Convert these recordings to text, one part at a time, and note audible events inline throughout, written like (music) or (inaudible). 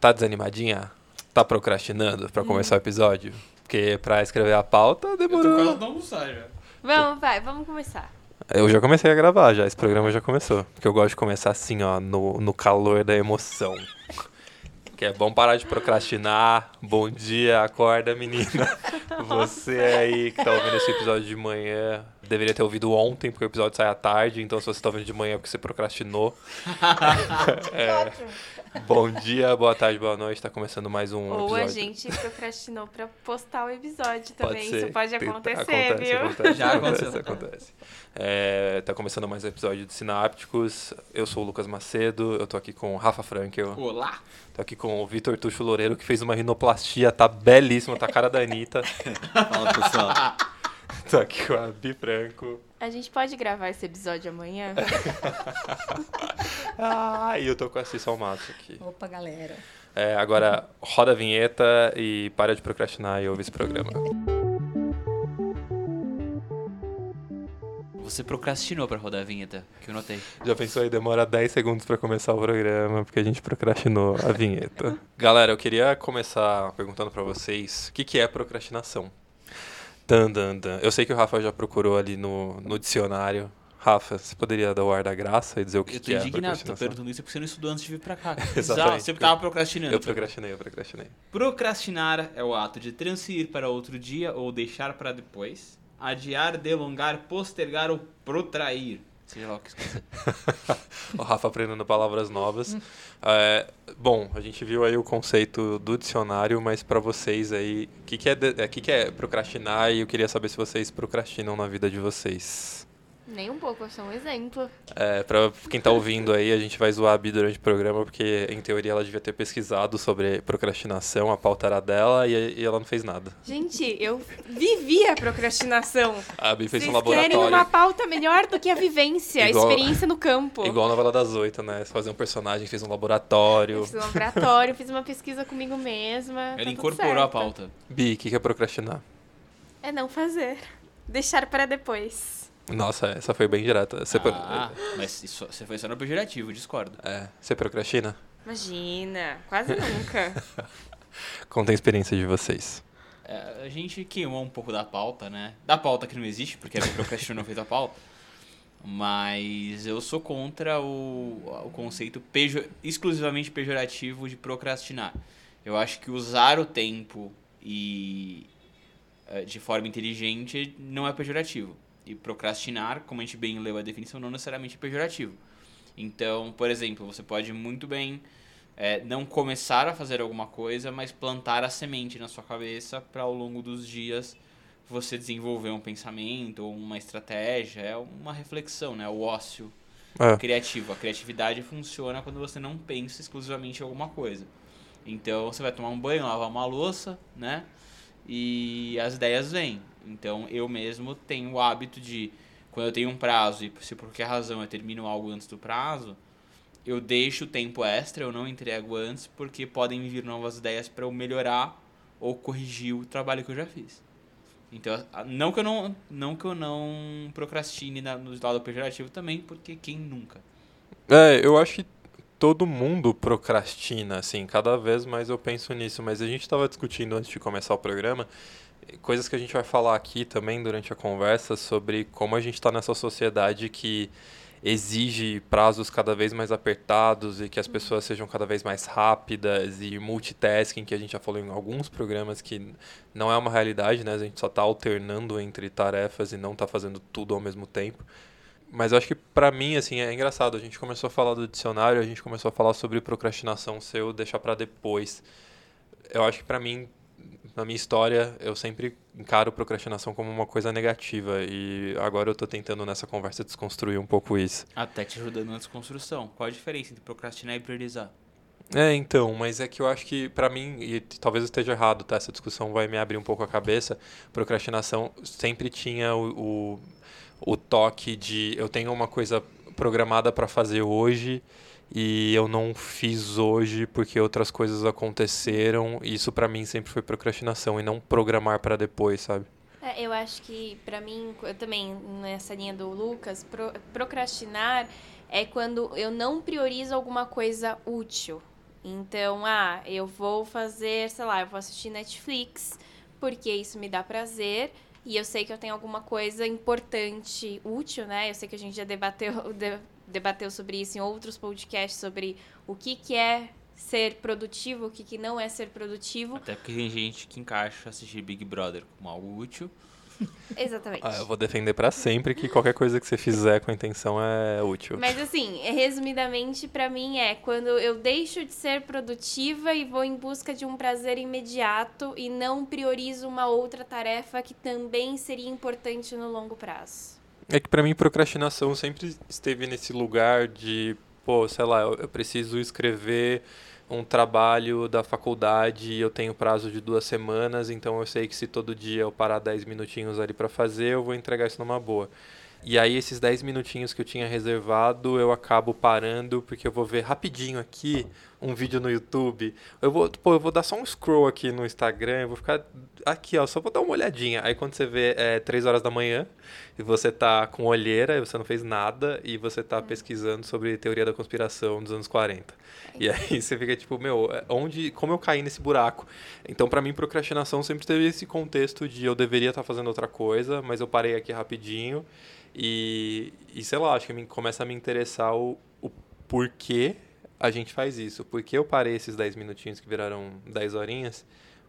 Tá desanimadinha? Tá procrastinando pra começar o episódio? Porque pra escrever a pauta Eu tô demorou. quase não almoçar já. Vamos, vai, vamos começar. Eu já comecei a gravar já, esse programa já começou. Porque eu gosto de começar assim, ó, no, no calor da emoção. Que é bom parar de procrastinar. Bom dia, acorda, menina. (laughs) Você aí que tá ouvindo esse episódio de manhã, deveria ter ouvido ontem, porque o episódio sai à tarde. Então, se você tá ouvindo de manhã é porque você procrastinou. (laughs) É, bom dia, boa tarde, boa noite. Tá começando mais um Ou episódio. a gente procrastinou pra postar o episódio Pode também. ser. Isso pode acontecer, acontece, viu? Acontece, Já acontece, aconteceu. acontece. É, tá começando mais um episódio de Sinápticos. Eu sou o Lucas Macedo, eu tô aqui com o Rafa Frankel, Olá. tô aqui com o Vitor Tuxo Loureiro, que fez uma rinoplastia, tá belíssimo, tá a cara da Anitta. (laughs) Fala pessoal. tô aqui com a Bi Franco. A gente pode gravar esse episódio amanhã? (laughs) Ah, e eu tô com a Cissa Almaço aqui. Opa, galera. É, agora, roda a vinheta e para de procrastinar e ouve esse programa. Você procrastinou pra rodar a vinheta, que eu notei. Já pensou aí, demora 10 segundos pra começar o programa, porque a gente procrastinou a vinheta. (laughs) Galera, eu queria começar perguntando pra vocês o que, que é procrastinação. Dan, dan, dan. Eu sei que o Rafa já procurou ali no, no dicionário. Rafa, você poderia dar o ar da graça e dizer o que, eu tô que é indignado, tô procrastinação? perguntando isso porque você não estudou antes de vir pra cá. (laughs) Exatamente. Exato, Você tava procrastinando. Eu procrastinei, eu procrastinei. Procrastinar é o ato de transferir para outro dia ou deixar para depois. Adiar, delongar, postergar ou protrair. Seja lá o que (laughs) o Rafa aprendendo palavras novas. É, bom, a gente viu aí o conceito do dicionário, mas pra vocês aí, o que, que, é, é, que, que é procrastinar? E eu queria saber se vocês procrastinam na vida de vocês. Nem um pouco, eu sou um exemplo. É, pra quem tá ouvindo aí, a gente vai zoar a Bi durante o programa, porque em teoria ela devia ter pesquisado sobre procrastinação, a pauta era dela e, e ela não fez nada. Gente, eu vivi a procrastinação. A Bi fez Vocês um querem laboratório. uma pauta melhor do que a vivência, Igual- a experiência no campo. Igual a novela das oito, né? Fazia um personagem, fez um Eu laboratório. fiz um laboratório, fiz uma pesquisa comigo mesma. tá Ela tudo incorporou a pauta. Bi, o que, que é procrastinar? É não fazer. Deixar para depois. Nossa, essa foi bem direta. Você, pro- Ah, mas isso, você foi só no pejorativo, discordo. é, você procrastina? Imagina, quase nunca. (laughs) Conta a experiência de vocês. É, a gente queimou um pouco da pauta, né? Da pauta que não existe, porque a procrastinou não fez a pauta. Mas eu sou contra o, o conceito pejo- exclusivamente pejorativo de procrastinar. Eu acho que usar o tempo e eh, de forma inteligente não é pejorativo. E procrastinar, como a gente bem leu a definição, não necessariamente é pejorativo. Então, por exemplo, você pode muito bem é, não começar a fazer alguma coisa, mas plantar a semente na sua cabeça para ao longo dos dias você desenvolver um pensamento ou uma estratégia, é uma reflexão, né? O ócio É, criativo. A criatividade funciona quando você não pensa exclusivamente em alguma coisa. Então você vai tomar um banho, lavar uma louça, né? E as ideias vêm. Então eu mesmo tenho o hábito de, quando eu tenho um prazo e se por qualquer razão eu termino algo antes do prazo, eu deixo o tempo extra, eu não entrego antes, porque podem vir novas ideias para eu melhorar ou corrigir o trabalho que eu já fiz. Então, não que eu não, não, que eu não procrastine na, no lado pejorativo também, porque quem nunca? É, eu acho que todo mundo procrastina, assim, cada vez mais eu penso nisso, mas a gente estava discutindo antes de começar o programa, coisas que a gente vai falar aqui também durante a conversa sobre como a gente está nessa sociedade que exige prazos cada vez mais apertados e que as pessoas sejam cada vez mais rápidas e multitasking, que a gente já falou em alguns programas que não é uma realidade, né? A gente só está alternando entre tarefas e não está fazendo tudo ao mesmo tempo. Mas eu acho que pra mim, assim, é engraçado. A gente começou a falar do dicionário, a gente começou a falar sobre procrastinação seu deixar pra depois. Eu acho que pra mim, na minha história, eu sempre encaro procrastinação como uma coisa negativa. E agora eu tô tentando nessa conversa desconstruir um pouco isso. Até te ajudando na desconstrução. Qual a diferença entre procrastinar e priorizar? É, então, mas é que eu acho que pra mim, e talvez eu esteja errado, tá? Essa discussão vai me abrir um pouco a cabeça. Procrastinação sempre tinha o, o, o toque de eu tenho uma coisa programada pra fazer hoje e eu não fiz hoje porque outras coisas aconteceram. Isso pra mim sempre foi procrastinação e não programar pra depois, sabe? É, eu acho que, pra mim, eu também, nessa linha do Lucas, pro- procrastinar é quando eu não priorizo alguma coisa útil. Então, ah, eu vou fazer, sei lá, eu vou assistir Netflix, porque isso me dá prazer. E eu sei que eu tenho alguma coisa importante, útil, né? Eu sei que a gente já debateu, (laughs) de, debateu sobre isso em outros podcasts, sobre o que, que é ser produtivo, o que, que não é ser produtivo. Até porque tem gente que encaixa assistir Big Brother como algo útil. (laughs) Exatamente. Ah, eu vou defender pra sempre que qualquer coisa que você fizer com a intenção é útil. Mas assim, resumidamente, pra mim é quando eu deixo de ser produtiva e vou em busca de um prazer imediato e não priorizo uma outra tarefa que também seria importante no longo prazo. É que pra mim procrastinação sempre esteve nesse lugar de, pô, sei lá, eu preciso escrever um trabalho da faculdade e eu tenho prazo de duas semanas, então eu sei que se todo dia eu parar 10 minutinhos ali pra fazer, eu vou entregar isso numa boa. E aí esses 10 minutinhos que eu tinha reservado, eu acabo parando porque eu vou ver rapidinho aqui um vídeo no YouTube. Eu vou, pô, eu vou dar só um scroll aqui no Instagram, eu vou ficar aqui, ó, só vou dar uma olhadinha. Aí quando você vê é 3 horas da manhã e você tá com olheira, e você não fez nada e você tá pesquisando sobre teoria da conspiração dos anos 40. E aí você fica tipo, meu, onde, como eu caí nesse buraco? Então pra mim procrastinação sempre teve esse contexto de eu deveria estar fazendo outra coisa, mas eu parei aqui rapidinho e, e sei lá, acho que me, começa a me interessar o, o porquê a gente faz isso. Por que eu parei esses 10 minutinhos que viraram 10 horinhas?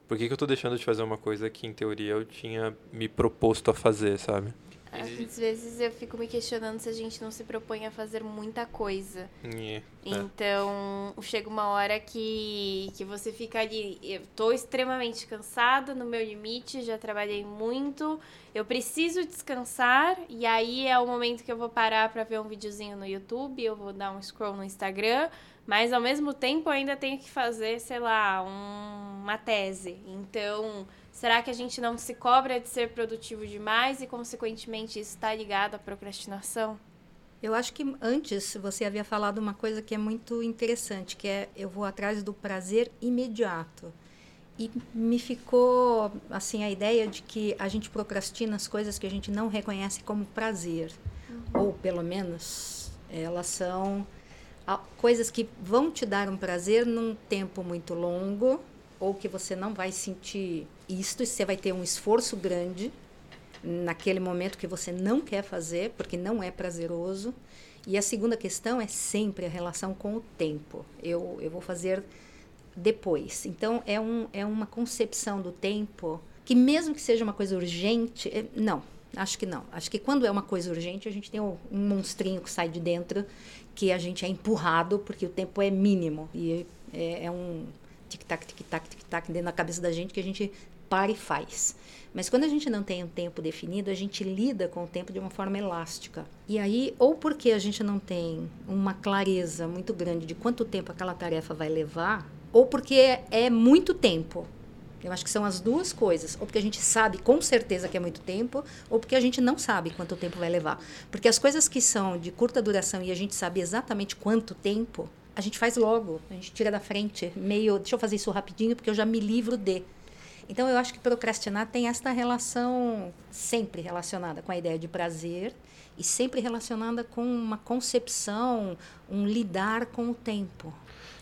Por que, que eu tô deixando de fazer uma coisa que, em teoria, eu tinha me proposto a fazer, sabe? Às vezes eu fico me questionando se a gente não se propõe a fazer muita coisa. É. Então, chega uma hora que, que você fica ali. Eu tô extremamente cansada, no meu limite, já trabalhei muito. Eu preciso descansar, e aí é o momento que eu vou parar pra ver um videozinho no YouTube, eu vou dar um scroll no Instagram, mas ao mesmo tempo ainda tenho que fazer, sei lá, um- uma tese. Então, será que a gente não se cobra de ser produtivo demais e, consequentemente, isso está ligado à procrastinação? Eu acho que antes você havia falado uma coisa que é muito interessante, que é eu vou atrás do prazer imediato. E me ficou assim a ideia de que a gente procrastina as coisas que a gente não reconhece como prazer, ou pelo menos elas são coisas que vão te dar um prazer num tempo muito longo, ou que você não vai sentir isto, você vai ter um esforço grande naquele momento que você não quer fazer, porque não é prazeroso. E a segunda questão é sempre a relação com o tempo. Eu, eu vou fazer depois. Então, é, um, é uma concepção do tempo que, mesmo que seja uma coisa urgente, é- não, acho que não. Acho que quando é uma coisa urgente, a gente tem um monstrinho que sai de dentro, que a gente é empurrado, porque o tempo é mínimo. E é, é um tic-tac, tic-tac, tic-tac dentro da cabeça da gente que a gente para e faz. Mas quando a gente não tem um tempo definido, a gente lida com o tempo de uma forma elástica. E aí, ou porque a gente não tem uma clareza muito grande de quanto tempo aquela tarefa vai levar, ou porque é, é muito tempo. Eu acho que são as duas coisas. Ou porque a gente sabe com certeza que é muito tempo, ou porque a gente não sabe quanto tempo vai levar. Porque as coisas que são de curta duração e a gente sabe exatamente quanto tempo, a gente faz logo, a gente tira da frente, meio, deixa eu fazer isso rapidinho porque eu já me livro de. Então eu acho que procrastinar tem esta relação sempre relacionada com a ideia de prazer e sempre relacionada com uma concepção, um lidar com o tempo.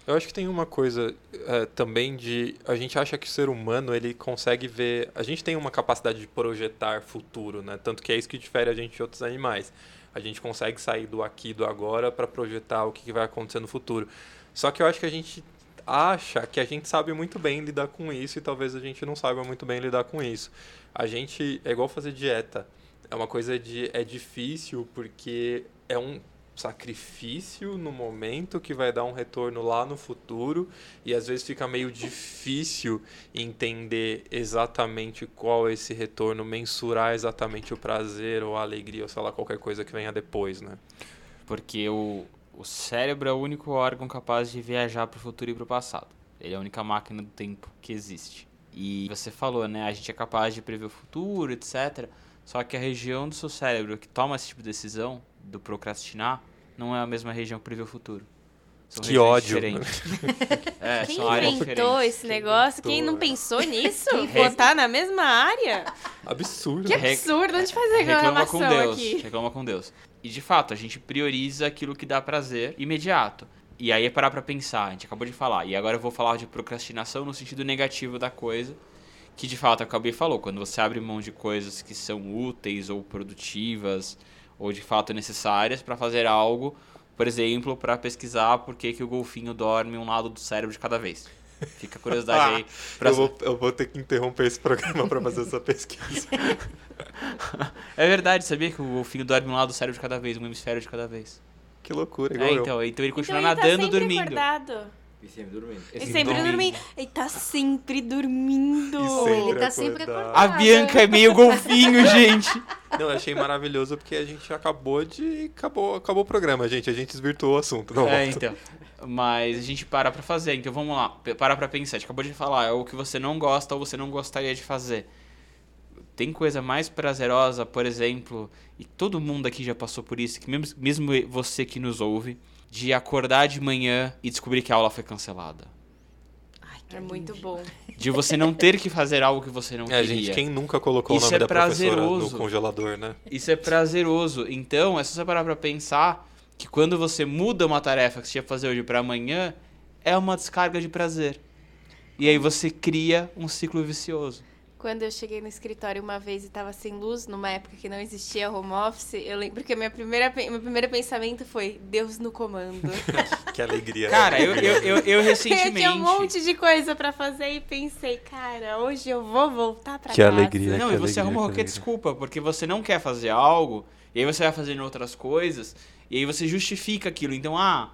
Eu acho que tem uma coisa é, também de a gente acha que o ser humano ele consegue ver, a gente tem uma capacidade de projetar futuro, né? Tanto que é isso que difere a gente de outros animais. A gente consegue sair do aqui do agora para projetar o que que vai acontecer no futuro. Só que eu acho que a gente acha que a gente sabe muito bem lidar com isso e talvez a gente não saiba muito bem lidar com isso. A gente é igual fazer dieta. É uma coisa de é difícil porque é um sacrifício no momento que vai dar um retorno lá no futuro e às vezes fica meio difícil entender exatamente qual é esse retorno, mensurar exatamente o prazer ou a alegria ou sei lá qualquer coisa que venha depois, né? Porque o, o cérebro é o único órgão capaz de viajar para o futuro e para o passado. Ele é a única máquina do tempo que existe. E você falou, né? A gente é capaz de prever o futuro, etc. Só que a região do seu cérebro que toma esse tipo de decisão, do procrastinar, não é a mesma região que prevê o futuro. São Que ódio. (laughs) é, Quem são áreas inventou diferentes. esse negócio? Quem não inventou, é. pensou nisso? Botar na mesma área? Absurdo. Que absurdo, a gente faz Reclama com Deus. aqui. Reclama com Deus. E de fato, a gente prioriza aquilo que dá prazer imediato. E aí é parar pra pensar, a gente acabou de falar. E agora eu vou falar de procrastinação no sentido negativo da coisa, que de fato a Gabi falou, quando você abre mão de coisas que são úteis ou produtivas ou de fato necessárias para fazer algo, por exemplo, para pesquisar por que, que o golfinho dorme um lado do cérebro de cada vez. Fica a curiosidade (laughs) aí. Pra... Eu, vou, eu vou ter que interromper esse programa para fazer essa pesquisa. (laughs) é verdade, sabia que o golfinho dorme um lado do cérebro de cada vez, um hemisfério de cada vez. Que loucura, igual É, eu. então, então ele continua então ele nadando tá sempre dormindo. Acordado. E sempre dormindo. Ele Esse sempre dormindo. dormindo. Ele tá sempre dormindo. E sempre ele tá sempre acordado. acordado. A Bianca é meio golfinho, (laughs) gente. Não, eu achei maravilhoso porque a gente acabou de. Acabou, acabou o programa, gente. A gente desvirtuou o assunto. Não, É, volta. então. Mas a gente para pra fazer, então vamos lá. Para pra pensar. A gente acabou de falar, é o que você não gosta ou você não gostaria de fazer. Tem coisa mais prazerosa, por exemplo, e todo mundo aqui já passou por isso, que mesmo, mesmo você que nos ouve, de acordar de manhã e descobrir que a aula foi cancelada. Ai, que É muito bom. De você não ter que fazer algo que você não É, queria. gente, quem nunca colocou Isso o nome é da professora prazeroso. no congelador, né? Isso é prazeroso. Então, é só você parar pra pensar que quando você muda uma tarefa que você ia fazer hoje pra amanhã, é uma descarga de prazer. E aí você cria um ciclo vicioso. Quando eu cheguei no escritório uma vez e tava sem luz, numa época que não existia home office, eu lembro que a minha primeira, meu primeiro pensamento foi Deus no comando. (laughs) Que alegria. Cara, eu, eu, eu, eu (laughs) eu recentemente. tinha um monte de coisa pra fazer e pensei, cara, hoje eu vou voltar pra Que casa. alegria. Não, que e você alegria, arruma que qualquer alegria. desculpa, porque você não quer fazer algo, e aí você vai fazendo outras coisas, e aí você justifica aquilo. Então, ah,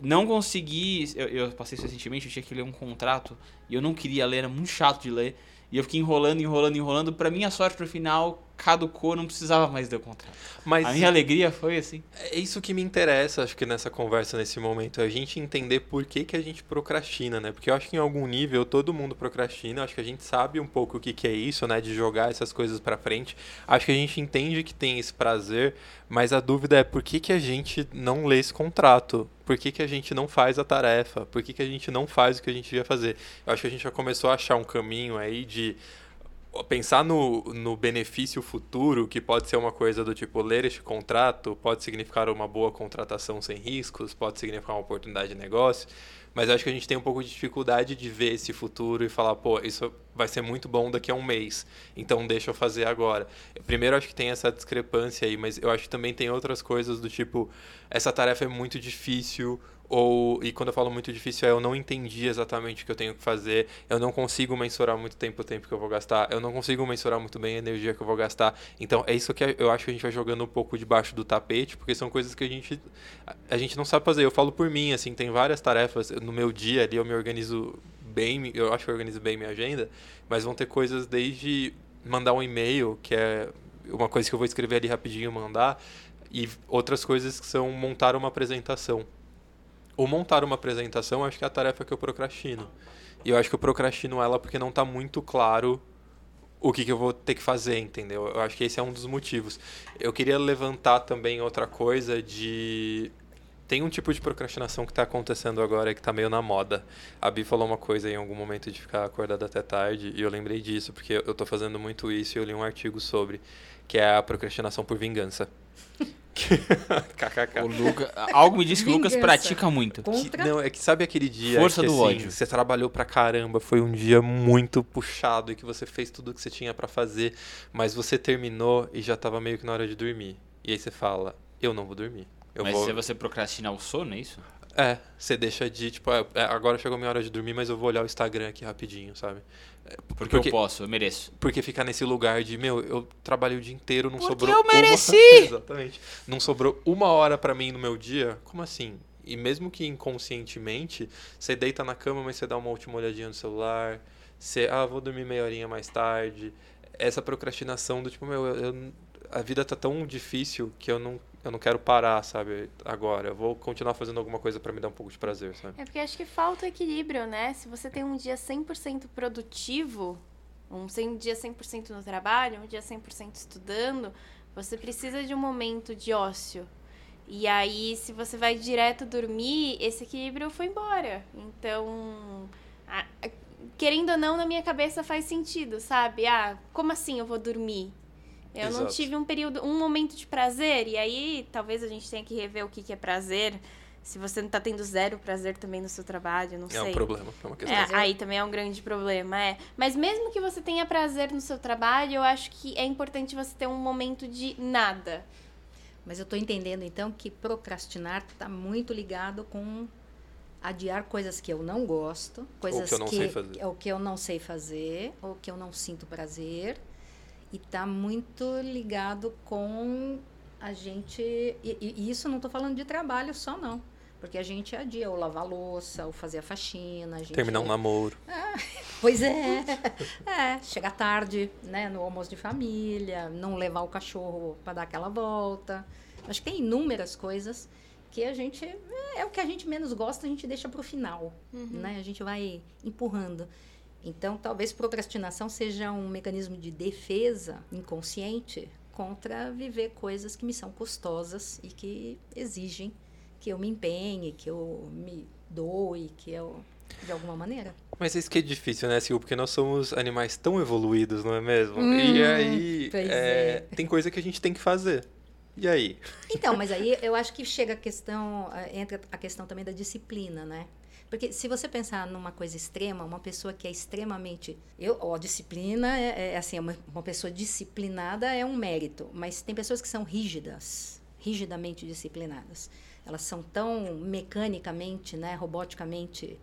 não consegui. Eu, eu passei isso recentemente, eu tinha que ler um contrato, e eu não queria ler, era muito chato de ler. E eu fiquei enrolando, enrolando, enrolando. Pra minha sorte, pro final, caducou, não precisava mais ler o contrato. Mas A minha alegria foi assim. é isso que me interessa, acho que nessa conversa, nesse momento, é a gente entender por que, que a gente procrastina, né? Porque eu acho que em algum nível todo mundo procrastina, acho que a gente sabe um pouco o que, que é isso, né? De jogar essas coisas pra frente. Acho que a gente entende que tem esse prazer, mas a dúvida é por que, que a gente não lê esse contrato? Por que, que a gente não faz a tarefa? Por que, que a gente não faz o que a gente devia fazer? Eu acho que a gente já começou a achar um caminho aí de pensar no, no benefício futuro, que pode ser uma coisa do tipo, ler este contrato pode significar uma boa contratação sem riscos, pode significar uma oportunidade de negócio, mas acho que a gente tem um pouco de dificuldade de ver esse futuro e falar, pô, isso vai ser muito bom daqui a um mês, então deixa eu fazer agora. Primeiro, acho que tem essa discrepância aí, mas eu acho que também tem outras coisas do tipo, essa tarefa é muito difícil, ou e quando eu falo muito difícil é eu não entendi exatamente o que eu tenho que fazer, eu não consigo mensurar muito tempo o tempo que eu vou gastar, eu não consigo mensurar muito bem a energia que eu vou gastar. Então é isso que eu acho que a gente vai jogando um pouco debaixo do tapete, porque são coisas que a gente a- gente não sabe fazer. Eu falo por mim, assim, tem várias tarefas no meu dia ali eu me organizo bem, eu acho que eu organizo bem minha agenda, mas vão ter coisas desde mandar um e-mail, que é uma coisa que eu vou escrever ali rapidinho mandar, e outras coisas que são montar uma apresentação. Ou montar uma apresentação, acho que é a tarefa que eu procrastino. E eu acho que eu procrastino ela porque não está muito claro o que, que eu vou ter que fazer, entendeu? Eu acho que esse é um dos motivos. Eu queria levantar também outra coisa de. Tem um tipo de procrastinação que está acontecendo agora que está meio na moda. A Bi falou uma coisa em algum momento de ficar acordada até tarde, e eu lembrei disso, porque eu estou fazendo muito isso e eu li um artigo sobre, que é a procrastinação por vingança. KKK. O Luca, algo me diz que o Lucas pratica muito. Que- não, é que sabe aquele dia Força que do assim, ódio. você trabalhou pra caramba, foi um dia muito puxado e que você fez tudo o que você tinha pra fazer, mas você terminou e já tava meio que na hora de dormir. E aí você fala, eu não vou dormir. Eu Mas vou... se você procrastinar o sono, é isso? É, você deixa de, tipo, é, é, agora chegou a minha hora de dormir, mas eu vou olhar o Instagram aqui rapidinho, sabe? É, Porque, eu posso, eu mereço. porque ficar nesse lugar de, meu, eu trabalhei o dia inteiro, não Porque sobrou. eu uma- mereci! (laughs) Exatamente. Não sobrou uma hora pra mim no meu dia? Como assim? E mesmo que inconscientemente, você deita na cama, mas você dá uma última olhadinha no celular, você, ah, vou dormir meia horinha mais tarde. Essa procrastinação do tipo, meu, eu, eu- a vida tá tão difícil que eu não, eu não quero parar, sabe, agora. Eu vou continuar fazendo alguma coisa pra me dar um pouco de prazer, sabe? É porque acho que falta equilíbrio, né? Se você tem um dia 100% produtivo, um dia 100% no trabalho, um dia 100% estudando, você precisa de um momento de ócio. E aí, se você vai direto dormir, esse equilíbrio foi embora. Então, a- a- querendo ou não, na minha cabeça faz sentido, sabe? Ah, como assim eu vou dormir? Eu não Exato. tive um período, um momento de prazer, e aí talvez a gente tenha que rever o que, que é prazer, Se você não tá tendo zero prazer também no seu trabalho, não É sei. um problema, é uma questão. É, aí também é um grande problema, é. Mas mesmo que você tenha prazer no seu trabalho, eu acho que é importante você ter um momento de nada. Mas eu estou entendendo então que procrastinar está muito ligado com adiar coisas que eu não gosto, coisas que eu não sei fazer. ou que eu não sei fazer, ou que eu não sinto prazer, e está muito ligado com a gente. E, e- e isso não estou falando de trabalho só não, porque a gente adia ou lavar louça, ou fazer a faxina, a gente Terminar um namoro. (laughs) Pois é. É, chegar tarde, né, no almoço de família, não levar o cachorro para dar aquela volta. Acho que tem inúmeras coisas que a gente é o que a gente menos gosta, a gente deixa para o final, né? A gente vai empurrando. Então, talvez procrastinação seja um mecanismo de defesa inconsciente contra viver coisas que me são custosas e que exigem que eu me empenhe, que eu me doe, que eu de alguma maneira. Mas isso que é difícil, né, Sil? Porque nós somos animais tão evoluídos, não é mesmo? Hum, e aí, é, é. tem coisa que a gente tem que fazer. E aí? Então, mas aí eu acho que chega a questão, eh, entra a questão também da disciplina, né? Porque se você pensar numa coisa extrema, uma pessoa que é extremamente. Eu, ó, disciplina é, é assim, uma, uma pessoa disciplinada é um mérito, mas tem pessoas que são rígidas, rigidamente disciplinadas. Elas são tão mecanicamente, né, roboticamente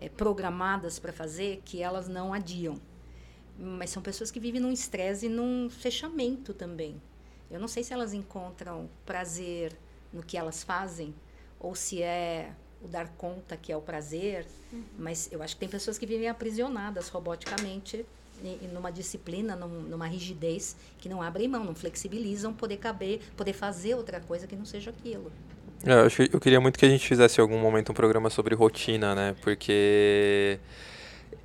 eh, programadas para fazer que elas não adiam. Mas são pessoas que vivem num estresse e num fechamento também. Eu não sei se elas encontram prazer no que elas fazem ou se é o dar conta que é o prazer, mas eu acho que tem pessoas que vivem aprisionadas roboticamente e, e numa disciplina, num- numa rigidez que não abrem mão, não flexibilizam poder caber, poder fazer outra coisa que não seja aquilo. É, eu, acho que- eu queria muito que a gente fizesse em algum momento um programa sobre rotina, né? Porque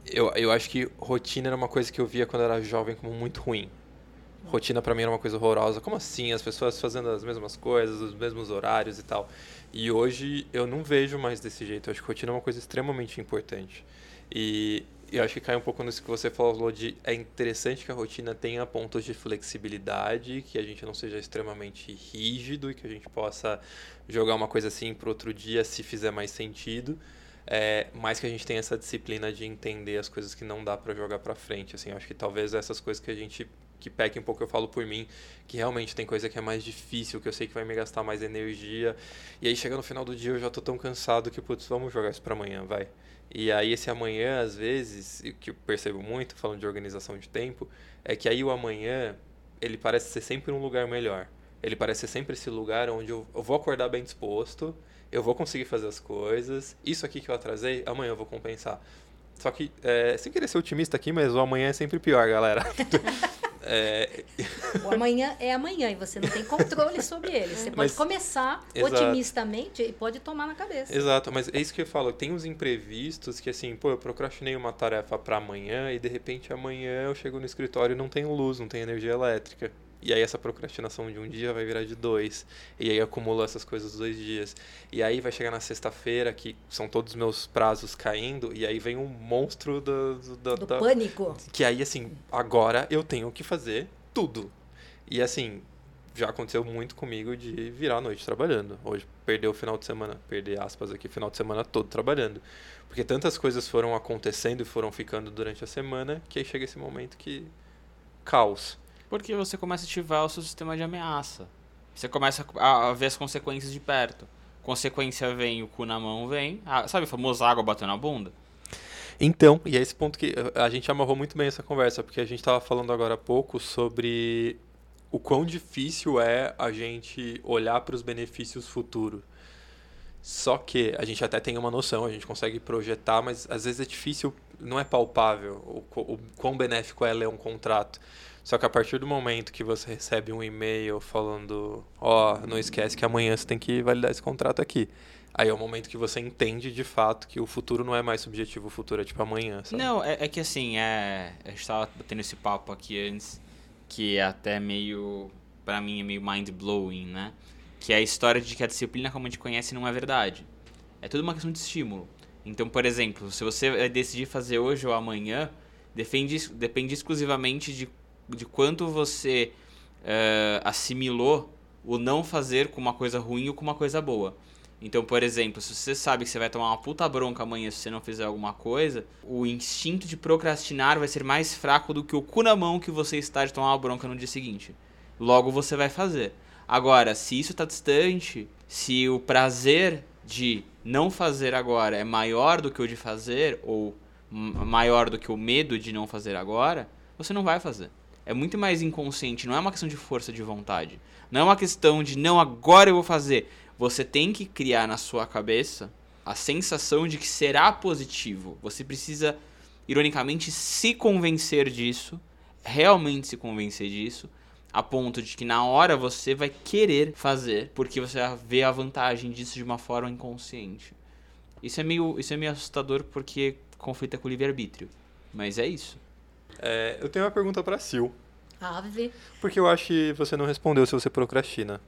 eu, eu acho que rotina era uma coisa que eu via quando eu era jovem como muito ruim. Rotina pra mim era uma coisa horrorosa. Como assim? As pessoas fazendo as mesmas coisas, os mesmos horários e tal. E hoje eu não vejo mais desse jeito. Eu acho que rotina é uma coisa extremamente importante. E eu acho que cai um pouco nisso que você falou de é interessante que a rotina tenha pontos de flexibilidade, que a gente não seja extremamente rígido e que a gente possa jogar uma coisa assim para outro dia se fizer mais sentido. É, mas que a gente tenha essa disciplina de entender as coisas que não dá para jogar para frente, assim, acho que talvez essas coisas que a gente que peque um pouco, eu falo por mim, que realmente tem coisa que é mais difícil, que eu sei que vai me gastar mais energia, e aí chega no final do dia eu já tô tão cansado que, putz, vamos jogar isso para amanhã, vai. E aí esse amanhã, às vezes, o que eu percebo muito, falando de organização de tempo, é que aí o amanhã, ele parece ser sempre um lugar melhor. Ele parece ser sempre esse lugar onde eu, eu vou acordar bem disposto, eu vou conseguir fazer as coisas, isso aqui que eu atrasei, amanhã eu vou compensar. Só que, é, sem querer ser otimista aqui, mas o amanhã é sempre pior, galera. (laughs) É, O amanhã é amanhã e você não tem controle sobre ele. Você pode Mas- começar Exato. otimistamente e pode tomar na cabeça. Exato, mas é isso que eu falo. Tem uns imprevistos que, assim, pô, eu procrastinei uma tarefa pra amanhã e de repente amanhã eu chego no escritório e não tenho luz, não tenho energia elétrica. E aí essa procrastinação de um dia vai virar de dois. E aí acumula essas coisas dos dois dias. E aí vai chegar na sexta-feira, que são todos os meus prazos caindo, e aí vem um monstro do, do, Do da- pânico. que aí, assim, agora eu tenho que fazer tudo. E assim, já aconteceu muito comigo de virar a noite trabalhando. Hoje, perder o final de semana, perder aspas aqui, final de semana todo trabalhando. Porque tantas coisas foram acontecendo e foram ficando durante a semana, que aí chega esse momento que. caos. Porque você começa a ativar o seu sistema de ameaça. Você começa a a ver as consequências de perto. Consequência vem, o cu na mão vem. Ah, sabe o famoso água batendo na bunda? Então, e é esse ponto que eh, a gente amarrou muito bem essa conversa, porque a gente estava falando agora há pouco sobre o quão difícil é a gente olhar para os benefícios futuros. Só que a gente até tem uma noção, a gente consegue projetar, mas às vezes é difícil, não é palpável o, qu- o quão benéfico é ler um contrato. Só que a partir do momento que você recebe um e-mail falando, ó, não esquece que amanhã você tem que validar esse contrato aqui. Aí é o momento que você entende de fato que o futuro não é mais subjetivo, o futuro é tipo amanhã, sabe? Não, é, é que assim, é, a gente tava tendo esse papo aqui antes, que é até meio, pra mim, é meio mind-blowing, né? Que é a história de que a disciplina como a gente conhece não é verdade. É tudo uma questão de estímulo. Então, por exemplo, se você decidir fazer hoje ou amanhã, depende, depende exclusivamente de, de quanto você eh, assimilou o não fazer com uma coisa ruim ou com uma coisa boa. Então, por exemplo, se você sabe que você vai tomar uma puta bronca amanhã se você não fizer alguma coisa, o instinto de procrastinar vai ser mais fraco do que o cu na mão que você está de tomar uma bronca no dia seguinte. Logo você vai fazer. Agora, se isso está distante, se o prazer de não fazer agora é maior do que o de fazer, ou maior do que o medo de não fazer agora, você não vai fazer. É muito mais inconsciente, não é uma questão de força de vontade. Não é uma questão de não, agora eu vou fazer. Você tem que criar na sua cabeça a sensação de que será positivo. Você precisa, ironicamente, se convencer disso, realmente se convencer disso, a ponto de que na hora você vai querer fazer, porque você vê a vantagem disso de uma forma inconsciente. Isso é meio, isso é meio assustador porque conflita com o livre-arbítrio. Mas é isso. É, eu tenho uma pergunta para Sil. Ave. Porque eu acho que você não respondeu se você procrastina.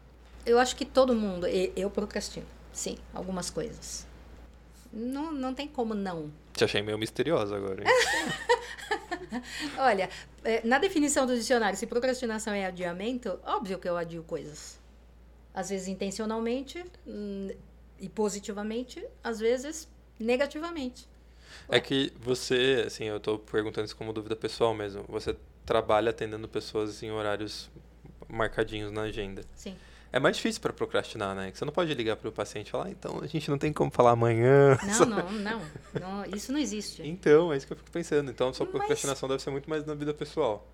Eu acho que todo mundo, eu procrastino. Sim, algumas coisas. Não, não tem como não. Te achei meio misteriosa agora. (laughs) Olha, é, na definição do dicionário, se procrastinação é adiamento, óbvio que eu adio coisas. Às vezes intencionalmente hum, e positivamente, às vezes negativamente. É que você, assim, eu estou perguntando isso como dúvida pessoal mesmo. Você trabalha atendendo pessoas em horários marcadinhos na agenda. Sim. É mais difícil para procrastinar, né? Que você não pode ligar para o paciente e falar, ah, então a gente não tem como falar amanhã. Não, (laughs) não, não, não, Isso não existe. Então, é isso que eu fico pensando. Então, a sua procrastinação deve ser muito mais na vida pessoal.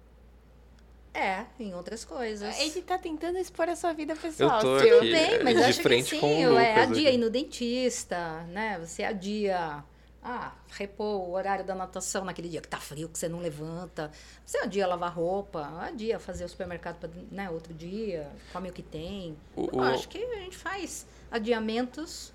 É, em outras coisas. Ele tá tentando expor a sua vida pessoal. Eu tô aqui, Tudo bem, mas de acho frente que sim. com o é, adia aqui. ir no dentista, né? Você adia ah, repor o horário da natação naquele dia que tá frio, que você não levanta. Você adia lavar roupa, adia fazer o supermercado para né, outro dia, come o que tem. O- Eu o- acho que a gente faz adiamentos.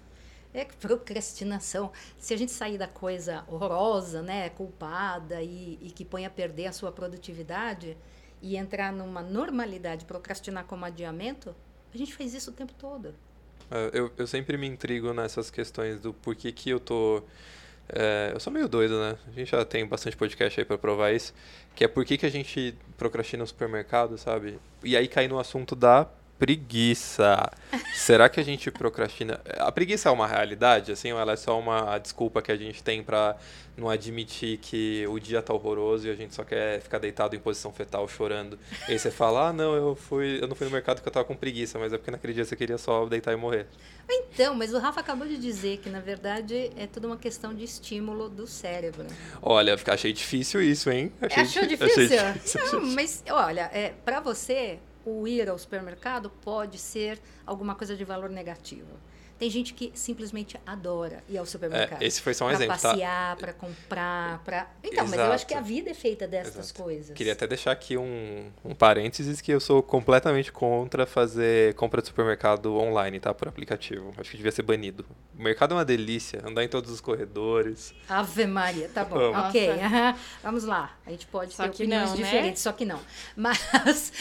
É procrastinação. Se a gente sair da coisa horrorosa, né, culpada e, e que põe a perder a sua produtividade e entrar numa normalidade, procrastinar como adiamento, a gente faz isso o tempo todo. É, Eu, eu sempre me intrigo nessas questões do porquê que eu tô. É, eu sou meio doido, né? A gente já tem bastante podcast aí pra provar isso. Que é por que que a gente procrastina no supermercado, sabe? E aí cai no assunto da preguiça. Será que a gente procrastina? A preguiça é uma realidade, assim, ou ela é só uma desculpa que a gente tem pra não admitir que o dia tá horroroso e a gente só quer ficar deitado em posição fetal chorando? E aí você fala, ah, não, eu fui, eu não fui no mercado porque eu tava com preguiça, mas é porque naquele dia você queria só deitar e morrer. Então, mas o Rafa acabou de dizer que, na verdade, é tudo uma questão de estímulo do cérebro. Olha, achei difícil isso, hein? Achei Achou di- difícil? achei difícil. Não, mas, olha, é, para você, o ir ao supermercado pode ser alguma coisa de valor negativo. Tem gente que simplesmente adora ir ao supermercado. É, esse foi só um pra exemplo, tá? passear, para comprar, para... Então, mas eu acho que a Exato. vida é feita dessas Exato. coisas. Queria até deixar aqui um, um parênteses que eu sou completamente contra fazer compra de supermercado online, tá? Por aplicativo. Acho que devia ser banido. O mercado é uma delícia, andar em todos os corredores. Ave Maria, tá bom, Vamos. ok. Vamos lá, a gente pode Só ter que opiniões não, né? diferentes, só que não. Mas,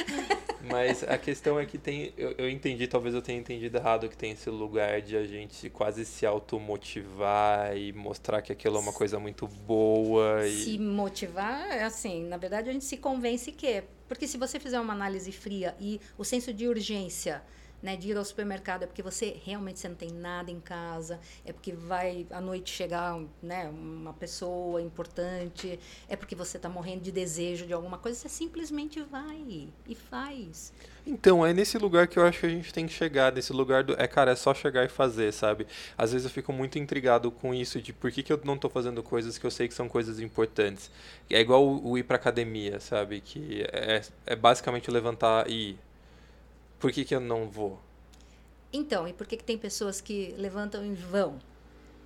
Mas a questão é que tem. Eu, eu entendi, talvez eu tenha entendido errado, que tem esse lugar de a gente quase se automotivar e mostrar que aquilo é uma coisa muito boa. E... se motivar, é assim, na verdade a gente se convence que, porque se você fizer uma análise fria e o senso de urgência, né, de ir ao supermercado é porque você realmente você não tem nada em casa, é porque vai à noite chegar, né, uma pessoa importante, é porque você está morrendo de desejo de alguma coisa, você simplesmente vai e faz. Então, é nesse lugar que eu acho que a gente tem que chegar, nesse lugar do. É, cara, é só chegar e fazer, sabe? Às vezes eu fico muito intrigado com isso, de por que, que eu não tô fazendo coisas que eu sei que são coisas importantes. É igual o, o ir pra academia, sabe? Que é, é basicamente levantar e ir. Por que, que eu não vou? Então, e por que, que tem pessoas que levantam em vão?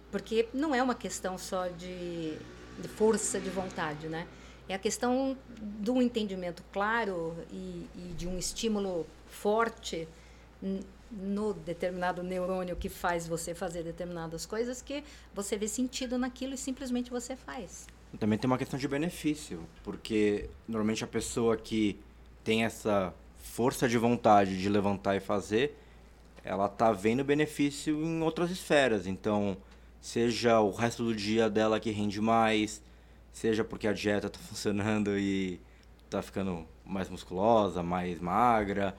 Porque não é uma questão só de, de força de vontade, né? É a questão do entendimento claro e, e de um estímulo forte no determinado neurônio que faz você fazer determinadas coisas que você vê sentido naquilo e simplesmente você faz. Também tem uma questão de benefício, porque normalmente a pessoa que tem essa força de vontade de levantar e fazer, ela tá vendo benefício em outras esferas. Então, seja o resto do dia dela que rende mais, seja porque a dieta tá (laughs) funcionando e tá ficando mais musculosa, mais magra.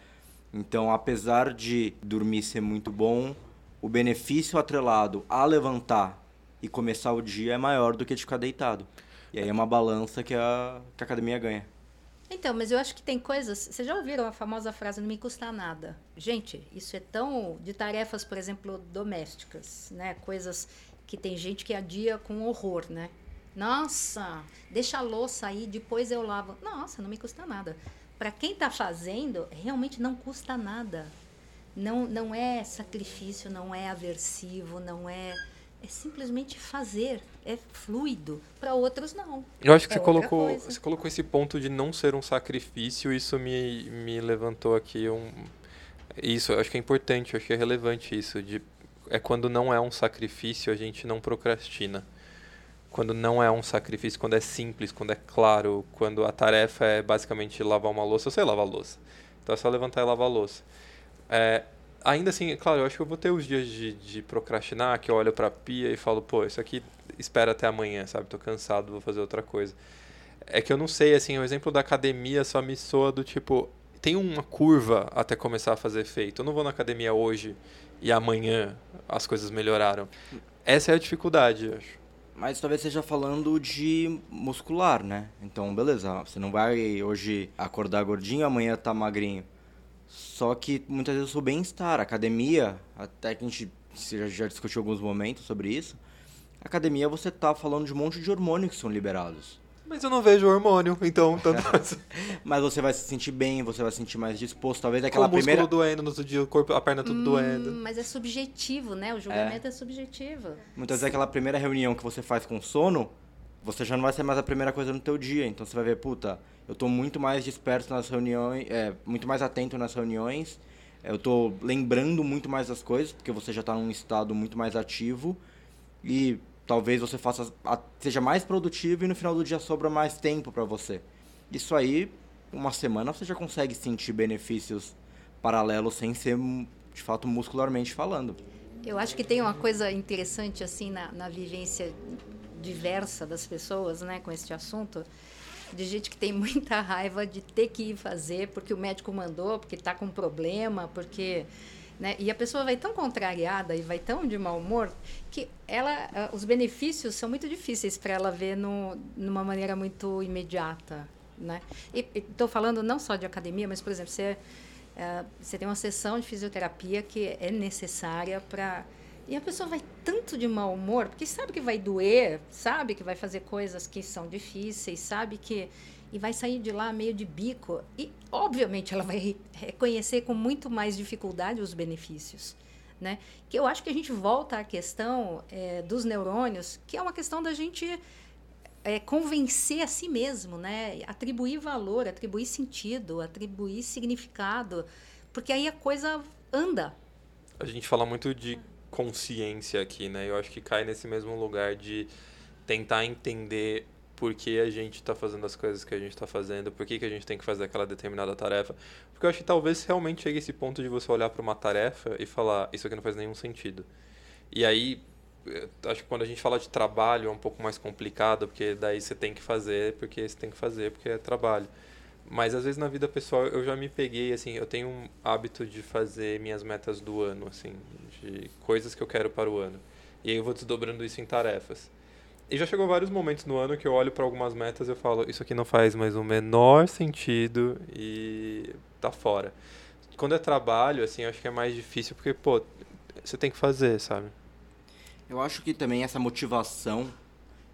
Então, apesar de dormir ser muito bom, o benefício atrelado a levantar e começar o dia é maior do que de ficar deitado. E aí é uma balança que a, que a academia ganha. Então, mas eu acho que tem coisas. Vocês já ouviram a famosa frase não me custa nada? Gente, isso é tão. de tarefas, por exemplo, domésticas, né? Coisas que tem gente que adia com horror, né? Nossa, deixa a louça aí, depois eu lavo. Nossa, não me custa nada. Para quem está fazendo, realmente não custa nada. Não, não é sacrifício, não é aversivo, não é é simplesmente fazer, é fluido. Para outros, não. Eu acho que é você, colocou, você colocou esse ponto de não ser um sacrifício, isso me, me levantou aqui um. Isso, eu acho que é importante, eu acho que é relevante isso. De, é quando não é um sacrifício, a gente não procrastina. Quando não é um sacrifício, quando é simples, quando é claro, quando a tarefa é basicamente lavar uma louça, eu sei lavar louça. Então é só levantar e lavar louça. É, ainda assim, claro, eu acho que eu vou ter os dias de, de procrastinar, que eu olho pra pia e falo, pô, isso aqui espera até amanhã, sabe? Tô cansado, vou fazer outra coisa. É que eu não sei, assim, o exemplo da academia só me soa do tipo, tem uma curva até começar a fazer efeito. Eu não vou na academia hoje e amanhã as coisas melhoraram. Essa é a dificuldade, eu acho. Mas talvez seja falando de muscular, né? Então, beleza, você não vai hoje acordar gordinho, amanhã tá magrinho. Só que muitas vezes o bem-estar, academia, até que a gente já, já discutiu alguns momentos sobre isso, academia você tá falando de um monte de hormônios que são liberados. Mas eu não vejo hormônio, então (laughs) tanto Mas você vai se sentir bem, você vai se sentir mais disposto. Talvez aquela Com o primeira. doendo no outro dia, o corpo, a perna tudo Hum, doendo. Mas é subjetivo, né? O julgamento é, subjetivo. Muitas vezes aquela primeira reunião que você faz com sono, você já não vai ser mais a primeira coisa no teu dia. Então você vai ver, puta, eu tô muito mais disperso nas reuniões, é, muito mais atento nas reuniões. Eu tô lembrando muito mais das coisas, porque você já tá num estado muito mais ativo. E talvez você faça seja mais produtivo e no final do dia sobra mais tempo para você. Isso aí, uma semana você já consegue sentir benefícios paralelos sem ser de fato muscularmente falando. Eu acho que tem uma coisa interessante assim na, na vivência diversa das pessoas, né, com este assunto, de gente que tem (laughs) muita raiva de ter que ir fazer porque o médico mandou, porque está com problema, porque né? E a pessoa vai tão contrariada e vai tão de mau humor que ela, ah, os benefícios são muito difíceis para ela ver no, numa maneira muito imediata. Né? E estou falando não só de academia, mas, por exemplo, você, uh, você tem uma sessão de fisioterapia que é necessária para. E a pessoa vai tanto de mau humor, porque sabe que vai doer, sabe que vai fazer coisas que são difíceis, sabe que e vai sair de lá meio de bico. E, obviamente, ela vai reconhecer com muito mais dificuldade os benefícios. Né? Que eu acho que a gente volta à questão é, dos neurônios, que é uma questão da gente é, convencer a si mesmo, né? atribuir valor, atribuir sentido, atribuir significado, porque aí a coisa anda. A gente fala muito de consciência aqui, né? Eu acho que cai nesse mesmo lugar de tentar entender por que a gente está fazendo as coisas que a gente está fazendo, por que, que a gente tem que fazer aquela determinada tarefa. Porque eu acho que talvez realmente chegue esse ponto de você olhar para uma tarefa e falar, isso aqui não faz nenhum sentido. E aí, acho que quando a gente fala de trabalho é um pouco mais complicado, porque daí você tem que fazer, porque você tem que fazer, porque é trabalho. Mas às vezes na vida pessoal eu já me peguei, assim, eu tenho um hábito de fazer minhas metas do ano, assim, de coisas que eu quero para o ano. E aí eu vou desdobrando isso em tarefas. E já chegou vários momentos no ano que eu olho para algumas metas e eu falo, isso aqui não faz mais o menor sentido e tá fora. Quando é trabalho, assim, acho que é mais difícil porque, pô, você tem que fazer, sabe? Eu acho que também essa motivação,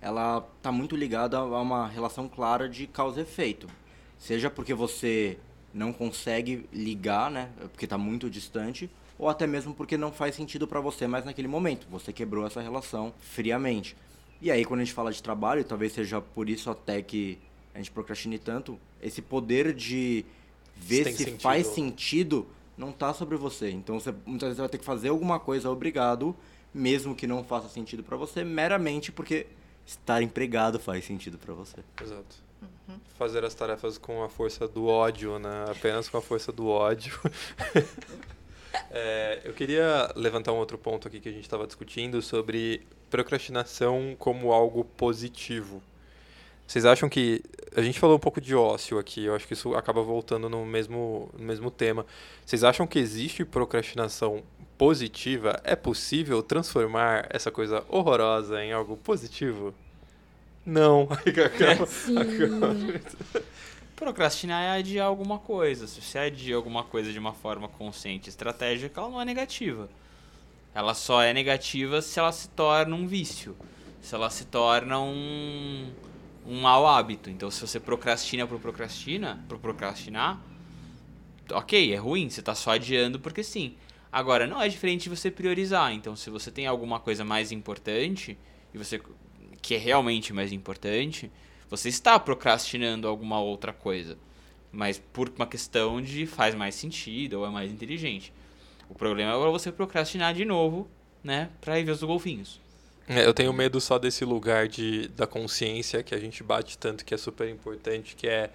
ela tá muito ligada a uma relação clara de causa e efeito. Seja porque você não consegue ligar, né, porque tá muito distante, ou até mesmo porque não faz sentido para você mais naquele momento. Você quebrou essa relação friamente. E aí, quando a gente fala de trabalho, talvez seja por isso até que a gente procrastine tanto, esse poder de ver se, se sentido. faz sentido não está sobre você. Então, você muitas vezes vai ter que fazer alguma coisa obrigado, mesmo que não faça sentido para você, meramente porque estar empregado faz sentido para você. Exato. Fazer as tarefas com a força do ódio, né? Apenas com a força do ódio. (laughs) é, eu queria levantar um outro ponto aqui que a gente estava discutindo sobre procrastinação como algo positivo. Vocês acham que. A gente falou um pouco de ócio aqui, eu acho que isso acaba voltando no mesmo, no mesmo tema. Vocês acham que existe procrastinação positiva, é possível transformar essa coisa horrorosa em algo positivo? Não. (laughs) (laughs) Procrastinar é adiar alguma coisa. Se você adia alguma coisa de uma forma consciente e estratégica, ela não é negativa. Ela só é negativa se ela se torna um vício. Se ela se torna um, um mau hábito. Então, se você procrastina por procrastina, por procrastinar, ok, é ruim, você está só adiando porque sim. Agora, não é diferente de você priorizar. Então, se você tem alguma coisa mais importante, e você que é realmente mais importante, você está procrastinando alguma outra coisa. Mas por uma questão de faz mais sentido ou é mais inteligente. O problema é você procrastinar de novo, né? Pra ir ver os golfinhos. É, eu tenho medo só desse lugar de, da consciência que a gente bate tanto que é super importante, que é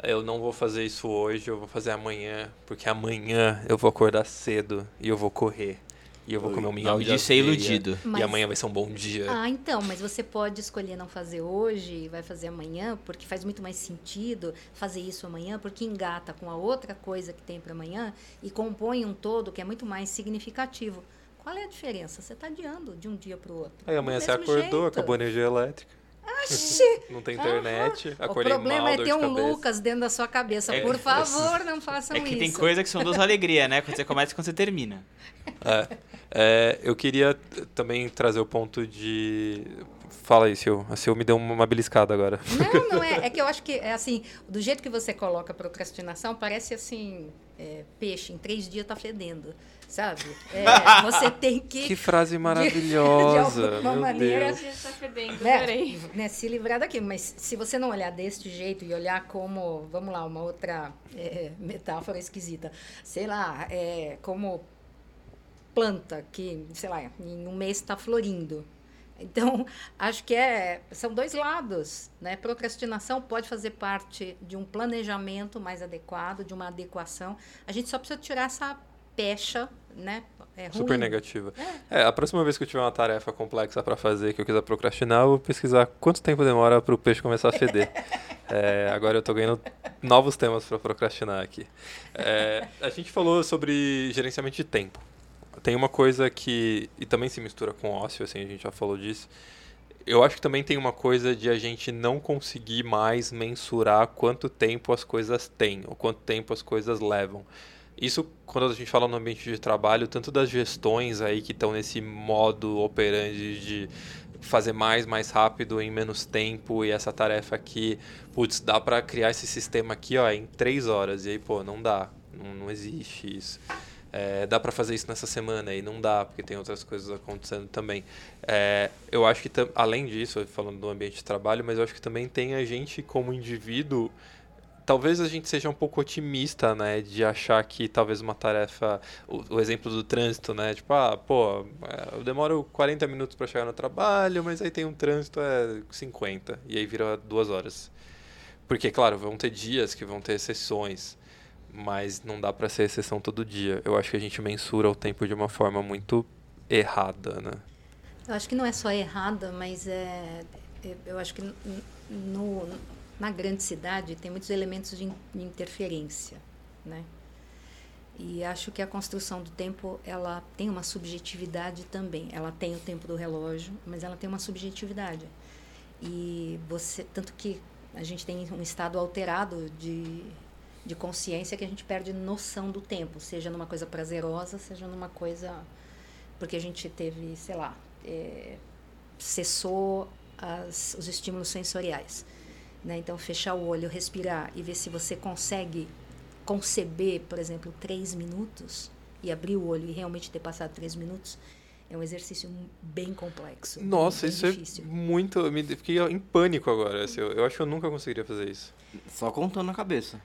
eu não vou fazer isso hoje, eu vou fazer amanhã, porque amanhã eu vou acordar cedo e eu vou correr. E eu vou comer um mingau de disso é iludido. Mas... E amanhã vai ser um bom dia. Ah, então, mas você pode escolher não fazer hoje, vai fazer amanhã, porque faz muito mais sentido fazer isso amanhã, porque engata com a outra coisa que tem para amanhã e compõe um todo que é muito mais significativo. Qual é a diferença? Você está adiando de um dia para o outro. Aí amanhã você acordou, jeito. acabou a energia elétrica. Oxi. Não tem internet, uhum. acordei O problema mal, é ter um Lucas dentro da sua cabeça. É, Por favor, não façam isso. É que isso. tem coisa que são duas alegrias, né? Quando você começa e quando você termina. É, é, eu queria também trazer o ponto de... Fala aí, Sil. A Sil me deu uma beliscada agora. Não, não é. (laughs) É que eu acho que, é assim, do jeito que você coloca procrastinação, parece assim, é, peixe, em três dias tá fedendo sabe? É, (laughs) você tem que. Que frase maravilhosa. De, de alguma Meu maneira. Deus. Né, né, se livrar daquilo. Mas se você não olhar deste jeito e olhar como. Vamos lá, uma outra é, metáfora esquisita. Sei lá, é, como planta que, sei lá, em um mês está florindo. Então, (laughs) acho que é, são dois lados. Né? Procrastinação pode fazer parte de um planejamento mais adequado, de uma adequação. A gente só precisa tirar essa pecha né? É Super negativa. É. é. a próxima vez que eu tiver uma tarefa complexa para fazer que eu quiser procrastinar, eu vou pesquisar quanto tempo demora para o peixe começar a feder. (laughs) é, agora eu estou ganhando novos temas para procrastinar aqui. É, a gente falou sobre gerenciamento de tempo. Tem uma coisa que e também se mistura com ócio, assim, a gente já falou disso. Eu acho que também tem uma coisa de a gente não conseguir mais mensurar quanto tempo as coisas têm, ou quanto tempo as coisas levam. Isso, quando a gente fala no ambiente de trabalho, tanto das gestões aí que estão nesse modo operante de fazer mais, mais rápido, em menos tempo, e essa tarefa aqui, putz, dá para criar esse sistema aqui, ó, em três horas, e aí, pô, não dá, não, não existe isso. É, dá para fazer isso nessa semana e não dá, porque tem outras coisas acontecendo também. É, eu acho que, além disso, falando do ambiente de trabalho, mas eu acho que também tem a gente como indivíduo talvez a gente seja um pouco otimista, né, de achar que talvez uma tarefa, o, o exemplo do trânsito, né, tipo, ah, pô, é, eu demoro 40 minutos para chegar no trabalho, mas aí tem um trânsito é 50 e aí vira duas horas. Porque, claro, vão ter dias que vão ter exceções, mas não dá para ser exceção todo dia. Eu acho que a gente mensura o tempo de uma forma muito errada, né? Eu acho que não é só errada, mas é, eu acho que no, na grande cidade tem muitos elementos de, interferência, né? E acho que a construção do tempo ela tem uma subjetividade também. Ela tem o tempo do relógio, mas ela tem uma subjetividade. E você, tanto que a gente tem um estado alterado de, de consciência que a gente perde noção do tempo, seja numa coisa prazerosa, seja numa coisa porque a gente teve, sei lá, é, cessou as, os estímulos sensoriais. Né? Então, fechar o olho, respirar e ver se você consegue conceber, por exemplo, três minutos e abrir o olho e realmente ter passado três minutos, é um exercício bem complexo. Nossa, bem isso é difícil. é muito. Eu me fiquei em pânico agora. Assim, eu, eu acho que eu nunca conseguiria fazer isso. Só contando na cabeça.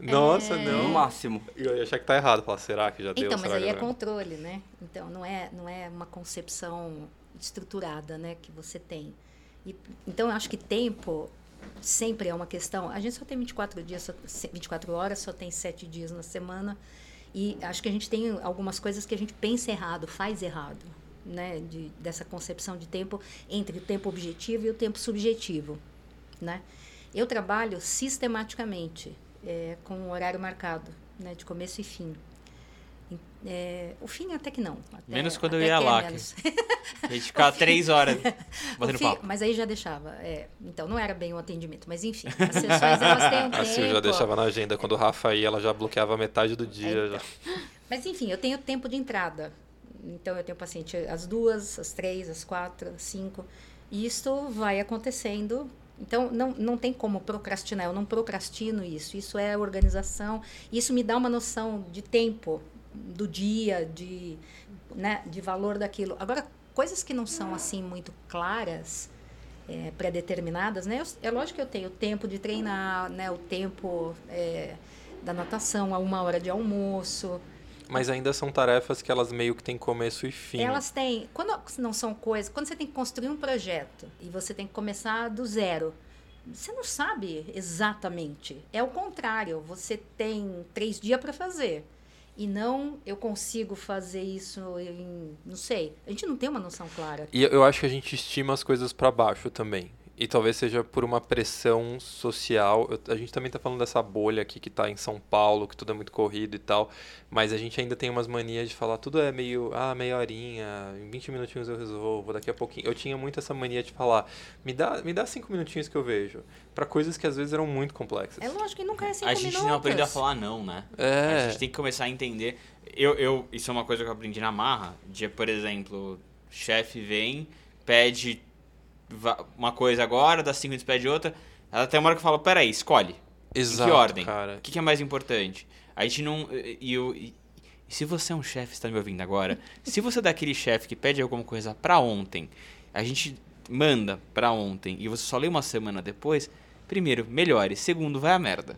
Nossa, é... não. No máximo. Eu ia achar que tá errado. Falar, será que já deu? Então, mas aí é controle, né? Então, não é, não é uma concepção estruturada, né, que você tem. E, então, eu acho que tempo sempre é uma questão. A gente só tem 24 dias, só, 24 horas, só tem 7 dias na semana. E acho que a gente tem algumas coisas que a gente pensa errado, faz errado, né? De, dessa concepção de tempo entre o tempo objetivo e o tempo subjetivo, né? Eu trabalho sistematicamente é, com um horário marcado, né? De começo e fim. É, o fim até que não. Até, menos quando eu ia é lá. Que (laughs) a gente ficava três horas (laughs) batendo fim- papo. mas aí já deixava. é, então não era bem o atendimento, mas enfim, as sessões elas têm um (laughs) A Sil já tempo. deixava na agenda. Quando o Rafa ia, ela já bloqueava metade do dia. já. Mas enfim, eu tenho tempo de entrada. Então eu tenho paciente às duas, às três, às quatro, às cinco. E isso vai acontecendo. Então não, não tem como procrastinar. Eu não procrastino isso. Isso é organização. Isso me dá uma noção de tempo do dia, de, né, de valor daquilo. Agora, coisas que não são assim muito claras, é, pré-determinadas, né? Eu- é lógico que eu tenho o tempo de treinar, né? O tempo é, da natação, a uma hora de almoço. Mas ainda são tarefas que elas meio que têm começo e fim. Elas têm. Quando não são coisas. Quando você tem que construir um projeto e você tem que começar do zero, você não sabe exatamente. É o contrário. Você tem três dias para fazer. E não eu consigo fazer isso em. Não sei. A gente não tem uma noção clara. E eu acho que a gente estima as coisas pra baixo também. E talvez seja por uma pressão social. Eu- a gente também tá falando dessa bolha aqui que tá em São Paulo, que tudo é muito corrido e tal. Mas a gente ainda tem umas manias de falar, tudo é meio, ah, meia horinha, em 20 minutinhos eu resolvo, daqui a pouquinho. Eu tinha muito essa mania de falar, me dá, me dá cinco minutinhos que eu vejo. Pra coisas que às vezes eram muito complexas. É lógico que nunca é cinco A gente minutos. não aprendeu a falar não, né? É. A gente tem que começar a entender. Eu, eu, isso é uma coisa que eu aprendi na marra. De, por exemplo, chefe vem, pede uma coisa agora, dá cinco minutos pede outra. Ela tem uma hora que fala, peraí, escolhe. Exato, em que ordem? cara. O que, que é mais importante? A gente não. E, eu- e- e se você é um chefe, está me ouvindo agora? (laughs) se você é daquele chefe que pede alguma coisa pra ontem, a gente manda pra ontem e você só lê uma semana depois, primeiro, melhore. Segundo, vai a merda.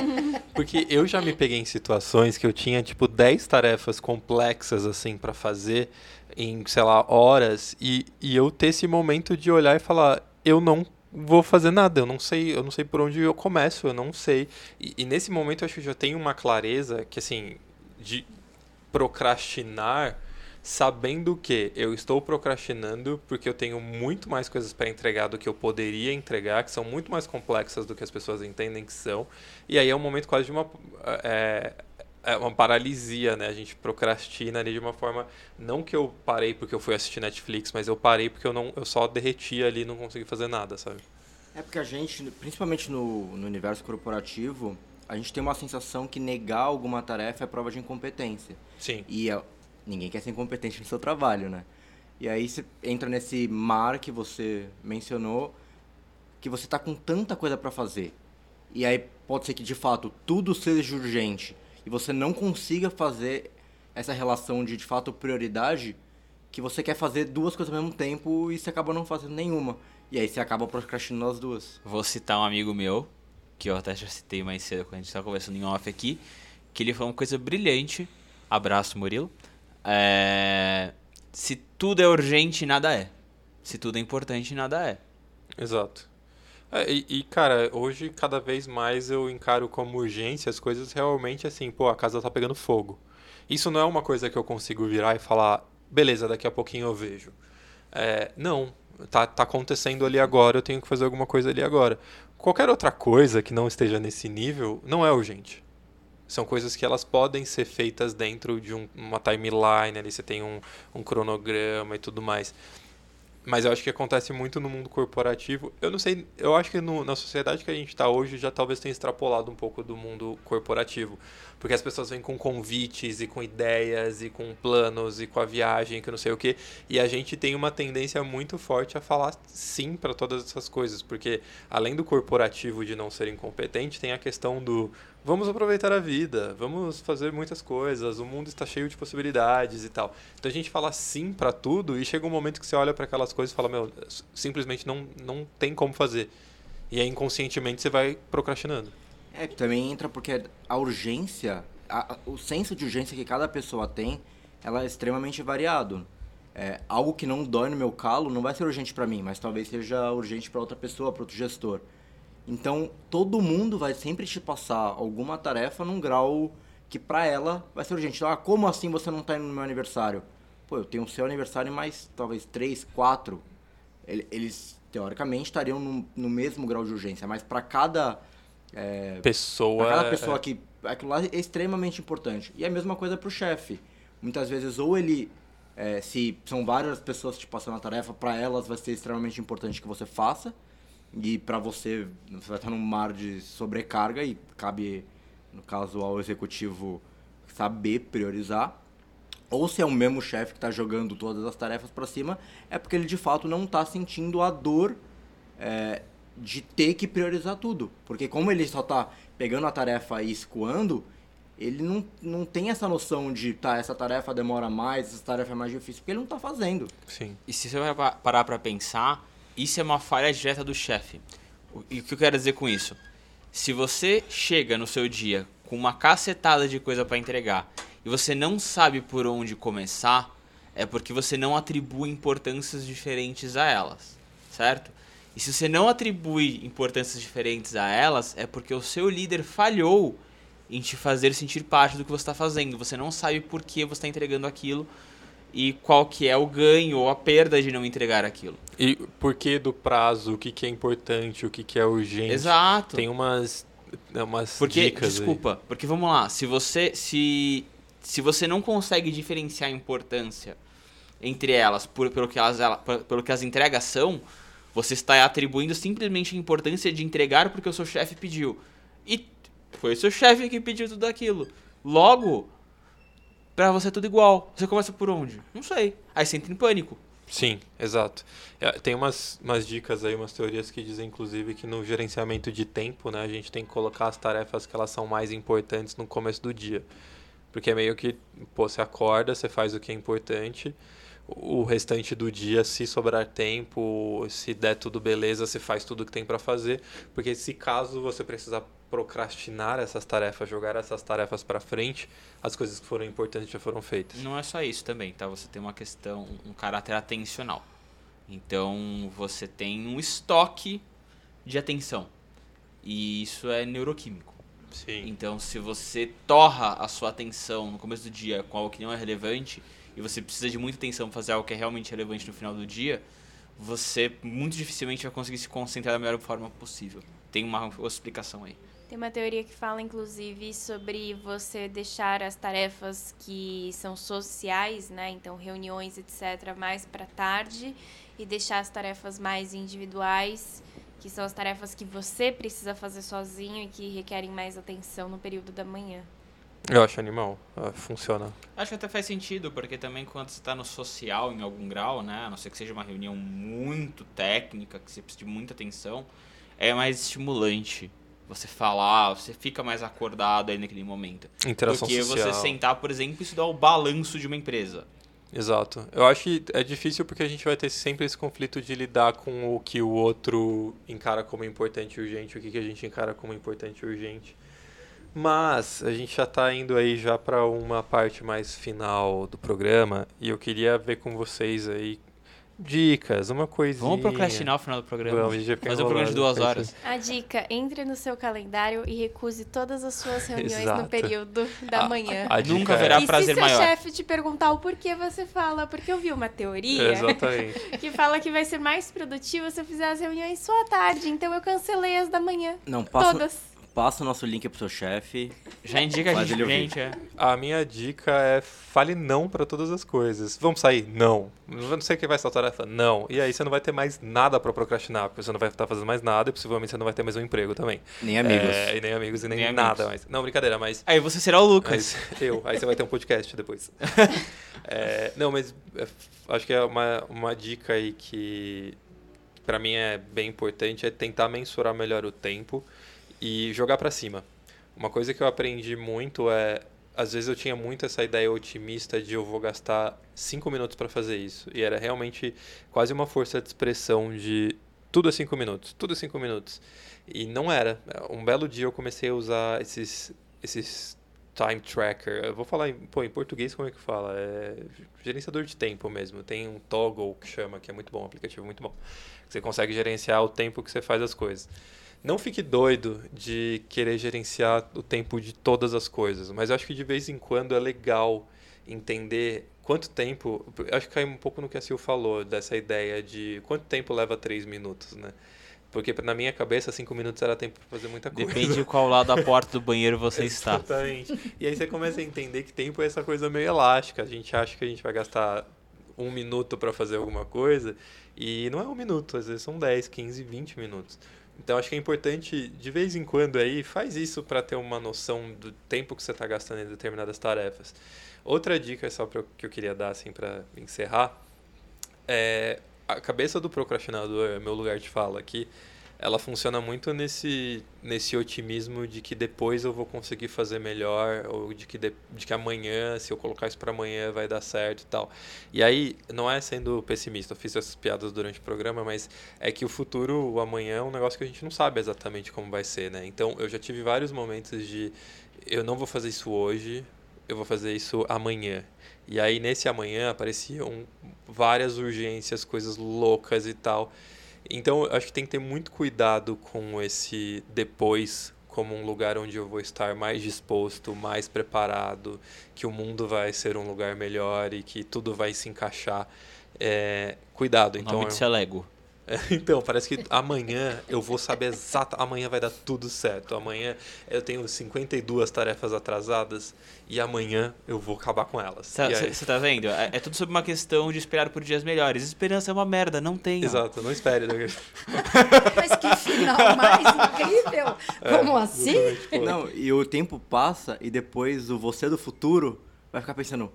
(laughs) Porque eu já me peguei em situações que eu tinha, tipo, 10 tarefas complexas, assim, pra fazer em, sei lá, horas, e, e eu ter esse momento de olhar e falar, eu não vou fazer nada, eu não sei, eu não sei por onde eu começo, eu não sei. E, e nesse momento eu acho que eu já tenho uma clareza que, assim, de procrastinar sabendo que eu estou procrastinando porque eu tenho muito mais coisas para entregar do que eu poderia entregar, que são muito mais complexas do que as pessoas entendem que são. E aí é um momento quase de uma é, é uma paralisia, né? A gente procrastina ali de uma forma não que eu parei porque eu fui assistir Netflix, mas eu parei porque eu não eu só derreti ali e não consegui fazer nada, sabe? É porque a gente, principalmente no, no universo corporativo, a gente tem uma sensação que negar alguma tarefa é prova de incompetência. Sim. E é- ninguém quer ser incompetente no seu trabalho, né? E aí você entra nesse mar que você mencionou, que você tá com tanta coisa para fazer. E aí pode ser que de fato tudo seja urgente e você não consiga fazer essa relação de de fato prioridade, que você quer fazer duas coisas ao mesmo tempo e você acaba não fazendo nenhuma. E aí você acaba procrastinando as duas. Vou citar um amigo meu, que eu até já citei mais cedo quando a gente estava conversando em off aqui, que ele falou uma coisa brilhante. Abraço, Murilo. É, Se tudo é urgente, nada é. Se tudo é importante, nada é. Exato. É, e, e, cara, hoje cada vez mais eu encaro como urgência as coisas realmente assim, pô, a casa tá pegando fogo. Isso não é uma coisa que eu consigo virar e falar, beleza, daqui a pouquinho eu vejo. É, não, tá, tá acontecendo ali agora, eu tenho que fazer alguma coisa ali agora. Qualquer outra coisa que não esteja nesse nível não é urgente. São coisas que elas podem ser feitas dentro de um- uma timeline, ali você tem um, um cronograma e tudo mais. Mas eu acho que acontece muito no mundo corporativo. Eu não sei, eu acho que no- na sociedade que a gente está hoje já talvez tenha extrapolado um pouco do mundo corporativo. Porque as pessoas vêm com convites e com ideias e com planos e com a viagem, que não sei o quê. E a gente tem uma tendência muito forte a falar sim para todas essas coisas. Porque além do corporativo de não ser incompetente, tem a questão do vamos aproveitar a vida, vamos fazer muitas coisas, o mundo está cheio de possibilidades e tal. Então a gente fala sim para tudo e chega um momento que você olha para aquelas coisas e fala, meu, simplesmente não, não tem como fazer. E aí inconscientemente você vai procrastinando. É, também entra porque a urgência, a- o senso de urgência que cada pessoa tem, ela é extremamente variado. É, algo que não dói no meu calo não vai ser urgente para mim, mas talvez seja urgente para outra pessoa, para outro gestor. Então, todo mundo vai sempre te passar alguma tarefa num grau que para ela vai ser urgente. Ah, como assim você não tá indo no meu aniversário? Pô, eu tenho o seu aniversário em mais, talvez, três, quatro. Ele- Eles, teoricamente, estariam no, no mesmo grau de urgência, mas para cada... é, Pessoa. Pra cada é- pessoa que aquilo lá é extremamente importante. E a mesma coisa para o chefe. Muitas vezes, ou ele, é, se são várias pessoas te passando a tarefa, para elas vai ser extremamente importante que você faça. E para você, você vai estar num mar de sobrecarga e cabe, no caso, ao executivo saber priorizar. Ou se é o mesmo chefe que está jogando todas as tarefas para cima, é porque ele de fato não está sentindo a dor é, de ter que priorizar tudo. Porque como ele só está pegando a tarefa e escoando, ele não, não tem essa noção de, tá, essa tarefa demora mais, essa tarefa é mais difícil, porque ele não está fazendo. Sim. E se você vai parar para pensar, isso é uma falha direta do chefe. E o que eu quero dizer com isso? Se você chega no seu dia com uma cacetada de coisa para entregar e você não sabe por onde começar, é porque você não atribui importâncias diferentes a elas, certo? E se você não atribui importâncias diferentes a elas, é porque o seu líder falhou em te fazer sentir parte do que você está fazendo. Você não sabe por que você está entregando aquilo e qual que é o ganho ou a perda de não entregar aquilo. E por que do prazo, o que, que é importante, o que, que é urgente. Exato. Tem umas, umas porque, dicas Desculpa, aí. porque vamos lá, se você se, se você não consegue diferenciar a importância entre elas por, pelo, que elas, pelo que as entregas são, você está atribuindo simplesmente a importância de entregar porque o seu chefe pediu. E foi o seu chefe que pediu tudo aquilo. Logo, para você é tudo igual. Você começa por onde? Não sei. Aí você entra em pânico. Sim, exato. É, tem umas, umas dicas aí, umas teorias que dizem, inclusive, que no gerenciamento de tempo, né, a gente tem que colocar as tarefas que elas são mais importantes no começo do dia. Porque é meio que, pô, você acorda, você faz o que é importante, o restante do dia, se sobrar tempo, se der tudo beleza, você faz tudo que tem para fazer, porque se caso você precisar procrastinar essas tarefas, jogar essas tarefas para frente, as coisas que foram importantes já foram feitas. Não é só isso também, tá? Você tem uma questão, um caráter atencional. Então, você tem um estoque de atenção. E isso é neuroquímico. Sim. Então, se você torra a sua atenção no começo do dia com algo que não é relevante, e você precisa de muita atenção para fazer algo que é realmente relevante no final do dia, você muito dificilmente vai conseguir se concentrar da melhor forma possível. Tem uma explicação aí. Tem uma teoria que fala, inclusive, sobre você deixar as tarefas que são sociais, né? Então, reuniões, etc., mais para tarde e deixar as tarefas mais individuais, que são as tarefas que você precisa fazer sozinho e que requerem mais atenção no período da manhã. Eu acho animal, ah, funciona. Acho que até faz sentido, porque também quando você está no social em algum grau, né, a não ser que seja uma reunião muito técnica, que você precisa de muita atenção, é mais estimulante você falar, você fica mais acordado aí naquele momento. Interação do que social. você sentar, por exemplo, e estudar o balanço de uma empresa. Exato. Eu acho que é difícil porque a gente vai ter sempre esse conflito de lidar com o que o outro encara como importante e urgente, o que a gente encara como importante e urgente. Mas a gente já está indo aí já para uma parte mais final do programa e eu queria ver com vocês aí dicas, uma coisinha. Vamos procrastinar o final do programa. Vamos, a ficar Fazer um programa de duas enrolando, horas. A dica, entre no seu calendário e recuse todas as suas (laughs) reuniões Exato. no período da A- manhã. a dica Nunca é- haverá e prazer se seu maior. chefe te perguntar o porquê, você fala, porque eu vi uma teoria Exatamente. (laughs) que fala que vai ser mais produtivo se eu fizer as reuniões só à tarde, então eu cancelei as da manhã. Não, passa, Todas. Passa o nosso link pro seu chefe. Já indica a gente, gente, é. A minha dica é fale não para todas as coisas. Vamos sair? Não. Eu não sei quem vai essa tarefa? Não. E aí você não vai ter mais nada para procrastinar, porque você não vai estar fazendo mais nada e possivelmente você não vai ter mais um emprego também. Nem amigos. É, e nem amigos e nem, Nem nada amigos. mais. Não, brincadeira, mas Aí você será o Lucas. Mas (laughs) eu, aí você vai ter um podcast depois. (laughs) É, não, mas é, acho que é uma, uma dica aí que pra mim é bem importante é tentar mensurar melhor o tempo e jogar pra cima. Uma coisa que eu aprendi muito é às vezes eu tinha muito essa ideia otimista de eu vou gastar cinco minutos para fazer isso e era realmente quase uma força de expressão de tudo é cinco minutos, tudo é cinco minutos e não era. Um belo dia eu comecei a usar esses esses time tracker. Eu vou falar em, pô, em português como é que fala? É gerenciador de tempo mesmo. Tem um toggle que chama, que é muito bom, um aplicativo muito bom. Você consegue gerenciar o tempo que você faz as coisas. Não fique doido de querer gerenciar o tempo de todas as coisas, mas eu acho que de vez em quando é legal entender quanto tempo. eu Acho que cai um pouco no que a Sil falou, dessa ideia de quanto tempo leva três minutos, né? Porque na minha cabeça, cinco minutos era tempo pra fazer muita coisa. Depende de qual lado da porta do banheiro você (laughs) está. Exatamente. E aí você começa a entender que tempo é essa coisa meio elástica. A gente acha que a gente vai gastar um minuto para fazer alguma coisa e não é um minuto, às vezes são 10, 15, 20 minutos. Então acho que é importante, de vez em quando aí, faz isso para ter uma noção do tempo que você está gastando em determinadas tarefas. Outra dica só pra, que eu queria dar assim para encerrar é a cabeça do procrastinador, é meu lugar de fala aqui, ela funciona muito nesse, nesse otimismo de que depois eu vou conseguir fazer melhor, ou de que, de, de que amanhã, se eu colocar isso para amanhã, vai dar certo e tal. E aí, não é sendo pessimista, eu fiz essas piadas durante o programa, mas é que o futuro, o amanhã, é um negócio que a gente não sabe exatamente como vai ser, né? Então, eu já tive vários momentos de eu não vou fazer isso hoje, eu vou fazer isso amanhã. E aí, nesse amanhã, apareciam várias urgências, coisas loucas e tal. Então, acho que tem que ter muito cuidado com esse depois como um lugar onde eu vou estar mais disposto, mais preparado, que o mundo vai ser um lugar melhor e que tudo vai se encaixar. É, cuidado, O então. nome disso é Lego. (laughs) Então, parece que amanhã eu vou saber exato. Amanhã vai dar tudo certo. Amanhã eu tenho 52 tarefas atrasadas e amanhã eu vou acabar com elas. E aí- Você tá vendo? É, é tudo sobre uma questão de esperar por dias melhores. Esperança é uma merda, não tem. Exato, não espere. né? (laughs) (laughs) Mas que final mais incrível! Como assim? Não, e o tempo passa e depois o você do futuro vai ficar pensando: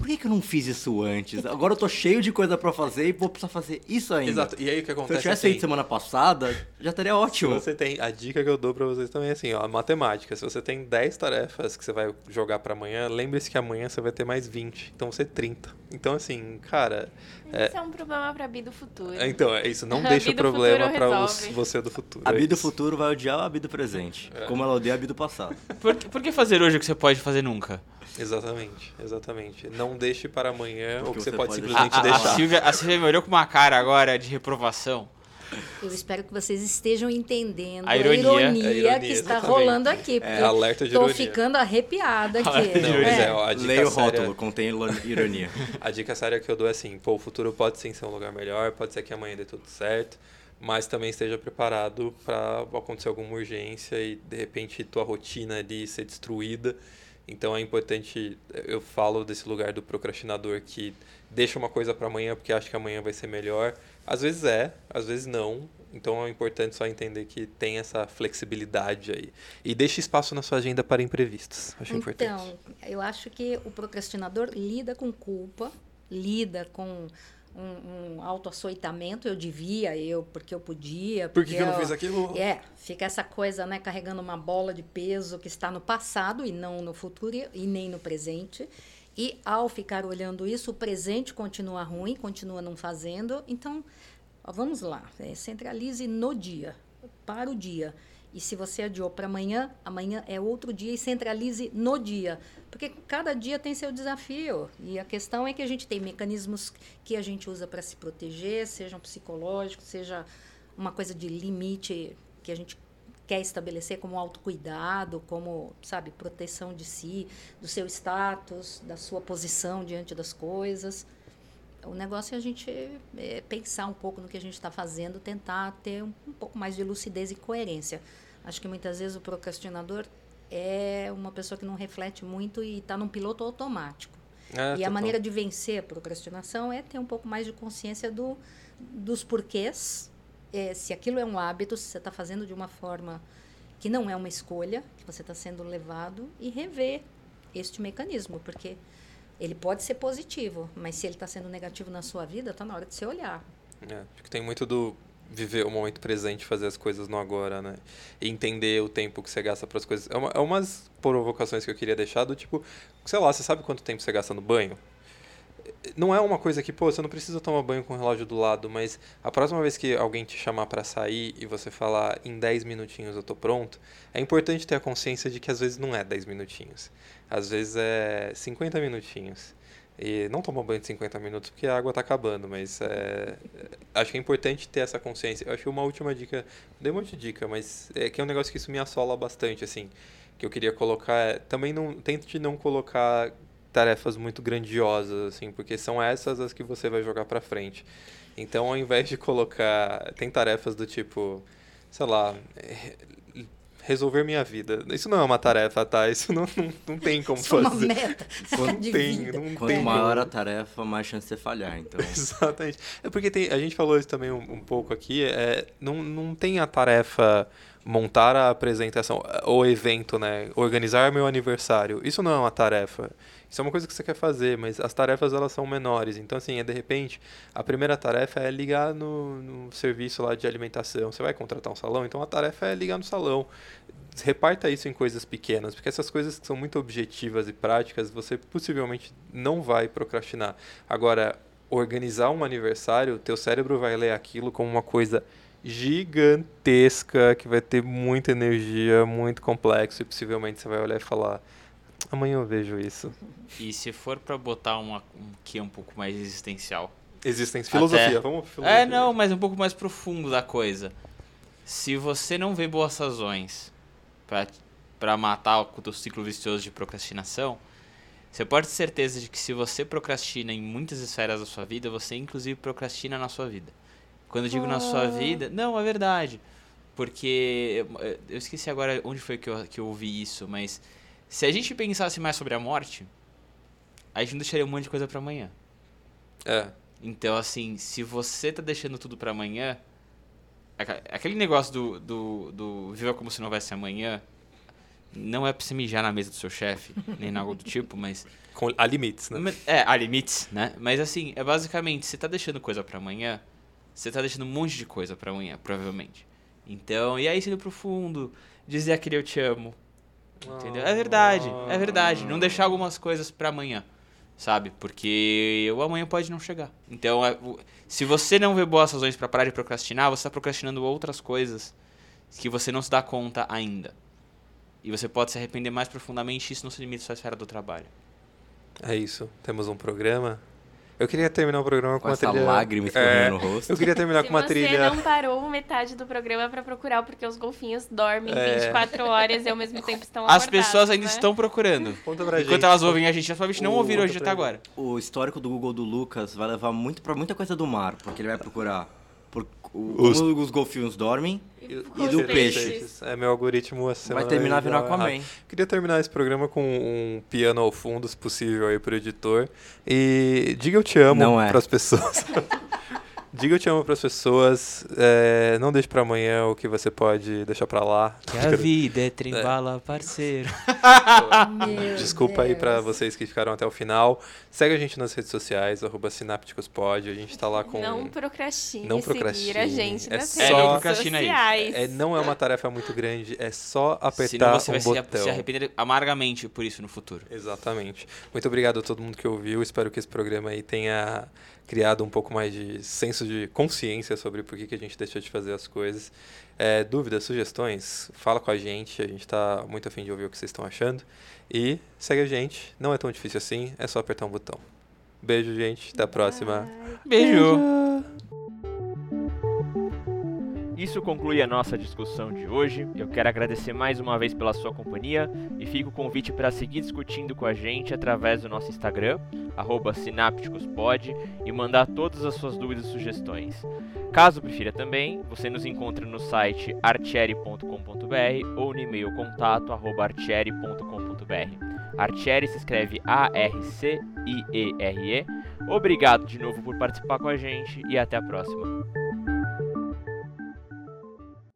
por que, que eu não fiz isso antes? Agora eu tô cheio de coisa pra fazer e vou precisar fazer isso ainda. Exato. E aí o que Se eu acontece tivesse assim, feito semana passada, já estaria Se ótimo. você tem, a dica que eu dou pra vocês também é assim, ó, matemática. Se você tem 10 tarefas que você vai jogar pra amanhã, lembre-se que amanhã você vai ter mais 20. Então você 30. Então assim, cara, É. Isso é um problema pra Bi do futuro. é, então é isso, não (laughs) deixa o problema resolve. você do futuro. A é Bi do futuro vai odiar a Bi do presente. Como ela odeia a Bi do passado. Por, por que fazer hoje o que você pode fazer nunca? Exatamente, exatamente. Não deixe para amanhã Porque o que você você pode pode A, simplesmente a- a deixar. Silvia, a Silvia me olhou com uma cara agora de reprovação. Eu espero que vocês estejam entendendo A a ironia. ironia, A ironia, que está exatamente. rolando aqui. É, alerta de tô ironia. ficando arrepiada (laughs) aqui. Não, ironia. mas É. é, ó, a dica Leia o séria- rótulo, contém ironia. (laughs) A dica séria que eu dou é assim, pô, o futuro pode sim ser um lugar melhor, pode ser que amanhã dê tudo certo, mas também esteja preparado para acontecer alguma urgência e de repente tua rotina ali ser destruída. Então é importante, eu falo desse lugar do procrastinador que deixa uma coisa para amanhã porque acha que amanhã vai ser melhor. Às vezes é, às vezes não. Então é importante só entender que tem essa flexibilidade aí. E deixe espaço na sua agenda para imprevistos. Acho importante. Então, eu acho que o procrastinador lida com culpa, lida com um, um autoaçoitamento. Eu devia, eu, porque eu podia. Por que, porque que eu não fiz aquilo? É, fica essa coisa, né, carregando uma bola de peso que está no passado e não no futuro e- e nem no presente. E ao ficar olhando isso, o presente continua ruim, continua não fazendo. Então, ó, vamos lá, é, centralize no dia, para o dia. E se você adiou para amanhã, amanhã é outro dia e centralize no dia. Porque cada dia tem seu desafio. E a questão é que a gente tem mecanismos que a gente usa para se proteger, sejam psicológicos, seja uma coisa de limite que a gente quer estabelecer como autocuidado, como, sabe, proteção de si, do seu status, da sua posição diante das coisas. O negócio é a gente é, pensar um pouco no que a gente está fazendo, tentar ter um, um pouco mais de lucidez e coerência. Acho que muitas vezes o procrastinador é uma pessoa que não reflete muito e está num piloto automático. É, e a maneira de vencer a procrastinação é ter um pouco mais de consciência do, dos porquês. É, se aquilo é um hábito, se você está fazendo de uma forma que não é uma escolha, que você está sendo levado, e rever este mecanismo, porque ele pode ser positivo, mas se ele está sendo negativo na sua vida, está na hora de você olhar. É, acho que tem muito do viver o momento presente, fazer as coisas no agora, né? E entender o tempo que você gasta para as coisas. É, uma, é umas provocações que eu queria deixar do tipo, sei lá, você sabe quanto tempo você gasta no banho? Não é uma coisa que, pô, você não precisa tomar banho com o relógio do lado, mas a próxima vez que alguém te chamar para sair e você falar em 10 minutinhos eu tô pronto, é importante ter a consciência de que às vezes não é 10 minutinhos. Às vezes é 50 minutinhos. E não tomar banho de 50 minutos porque a água tá acabando, mas é, acho que é importante ter essa consciência. Eu acho uma última dica, dei um monte de dica, mas é que é um negócio que isso me assola bastante, assim, que eu queria colocar é, também não, tente não colocar tarefas muito grandiosas, assim, porque são essas as que você vai jogar pra frente. Então, ao invés de colocar. Tem tarefas do tipo, sei lá, resolver minha vida. Isso não é uma tarefa, tá? Isso não, não, não tem como Isso é fazer. uma meta Não (laughs) de tem, vida. não Quanto tem maior como. a tarefa, mais chance de você falhar. Então, (laughs) Exatamente. É porque tem, a gente falou isso também um, um pouco aqui, é, não, não tem a tarefa montar a apresentação, o evento, né? Organizar meu aniversário. Isso não é uma tarefa. Isso é uma coisa que você quer fazer, mas as tarefas elas são menores. Então, assim, é de repente, a primeira tarefa é ligar no, no serviço lá de alimentação. Você vai contratar um salão, então a tarefa é ligar no salão. Reparta isso em coisas pequenas, porque essas coisas que são muito objetivas e práticas, você possivelmente não vai procrastinar. Agora, organizar um aniversário, teu cérebro vai ler aquilo como uma coisa gigantesca, que vai ter muita energia, muito complexo, e possivelmente você vai olhar e falar: amanhã eu vejo isso. E se for pra botar uma, um que é um pouco mais existencial. Existem filosofia, Até- vamos filosofia. É, não, mas um pouco mais profundo da coisa. Se você não vê boas razões pra, pra matar o teu ciclo vicioso de procrastinação, você pode ter certeza de que se você procrastina em muitas esferas da sua vida, você inclusive procrastina na sua vida. Quando eu digo na sua vida, não, é verdade. Porque eu, eu esqueci agora onde foi que eu, que eu ouvi isso, mas se a gente pensasse mais sobre a morte, a gente não deixaria um monte de coisa pra amanhã. É. Então, assim, se você tá deixando tudo pra amanhã, aquele negócio do, do, do viva como se não houvesse amanhã, não é pra você mijar na mesa do seu chefe, (laughs) nem nada do tipo, mas. Com, há limites, né? É, há limites, né? Mas assim, é basicamente, você tá deixando coisa pra amanhã, você tá deixando um monte de coisa pra amanhã, provavelmente. Então, e aí sendo profundo, dizer aquele eu te amo. Entendeu? É verdade, é verdade. Não deixar algumas coisas pra amanhã, sabe? Porque o amanhã pode não chegar. Então, se você não vê boas razões pra parar de procrastinar, você tá procrastinando outras coisas que você não se dá conta ainda. E você pode se arrepender mais profundamente isso não se limita só à esfera do trabalho. É isso. Temos um programa. Eu queria terminar o programa com, com uma essa trilha. lágrima É, escorrendo no rosto. eu queria terminar Se com uma você trilha. não parou metade do programa pra procurar porque os golfinhos dormem É. 24 horas e ao mesmo tempo estão As pessoas ainda né? estão procurando. Conta pra Enquanto gente. elas ouvem a gente, elas provavelmente não O- ouviram hoje até agora. O histórico do Google do Lucas vai levar muito pra muita coisa do mar, porque ele vai procurar o, Os- como os golfinhos dormem. E, E do peixe. É meu algoritmo a semana vai terminar vindo Aquaman. errado. Queria terminar esse programa com um piano ao fundo, se possível, aí pro editor. E diga eu te amo Não é. pras pessoas. (laughs) diga eu te amo pras pessoas. é, não deixe pra amanhã o que você pode deixar pra lá. Que a vida é trembala, parceiro. (laughs) Meu Desculpa aí pra Deus. vocês que ficaram até o final. Segue a gente nas redes sociais, arroba sinápticospod. A gente tá lá com. Não procrastine, Não seguir a procrastine. gente É nas só- redes É, não procrastina aí. sociais. É, não é uma tarefa muito grande, é só Senão apertar você um vai botão. se arrepender amargamente por isso no futuro. Exatamente. Muito obrigado a todo mundo que ouviu. Espero que esse programa aí tenha criado um pouco mais de senso de consciência sobre por que, que a gente deixou de fazer as coisas. É, dúvidas, sugestões, fala com a gente. A gente está muito afim de ouvir o que vocês estão achando. E segue a gente. Não é tão difícil assim, é só apertar um botão. Beijo, gente. Até a próxima. Beijo. Isso conclui a nossa discussão de hoje. Eu quero agradecer mais uma vez pela sua companhia e fica o convite para seguir discutindo com a gente através do nosso Instagram, arroba sinápticospod, e mandar todas as suas dúvidas e sugestões. Caso prefira também, você nos encontra no site artieri.com.br ou no e-mail contato artieri.com.br. Artieri se escreve A-R-C-I-E-R-E. Obrigado de novo por participar com a gente e até a próxima.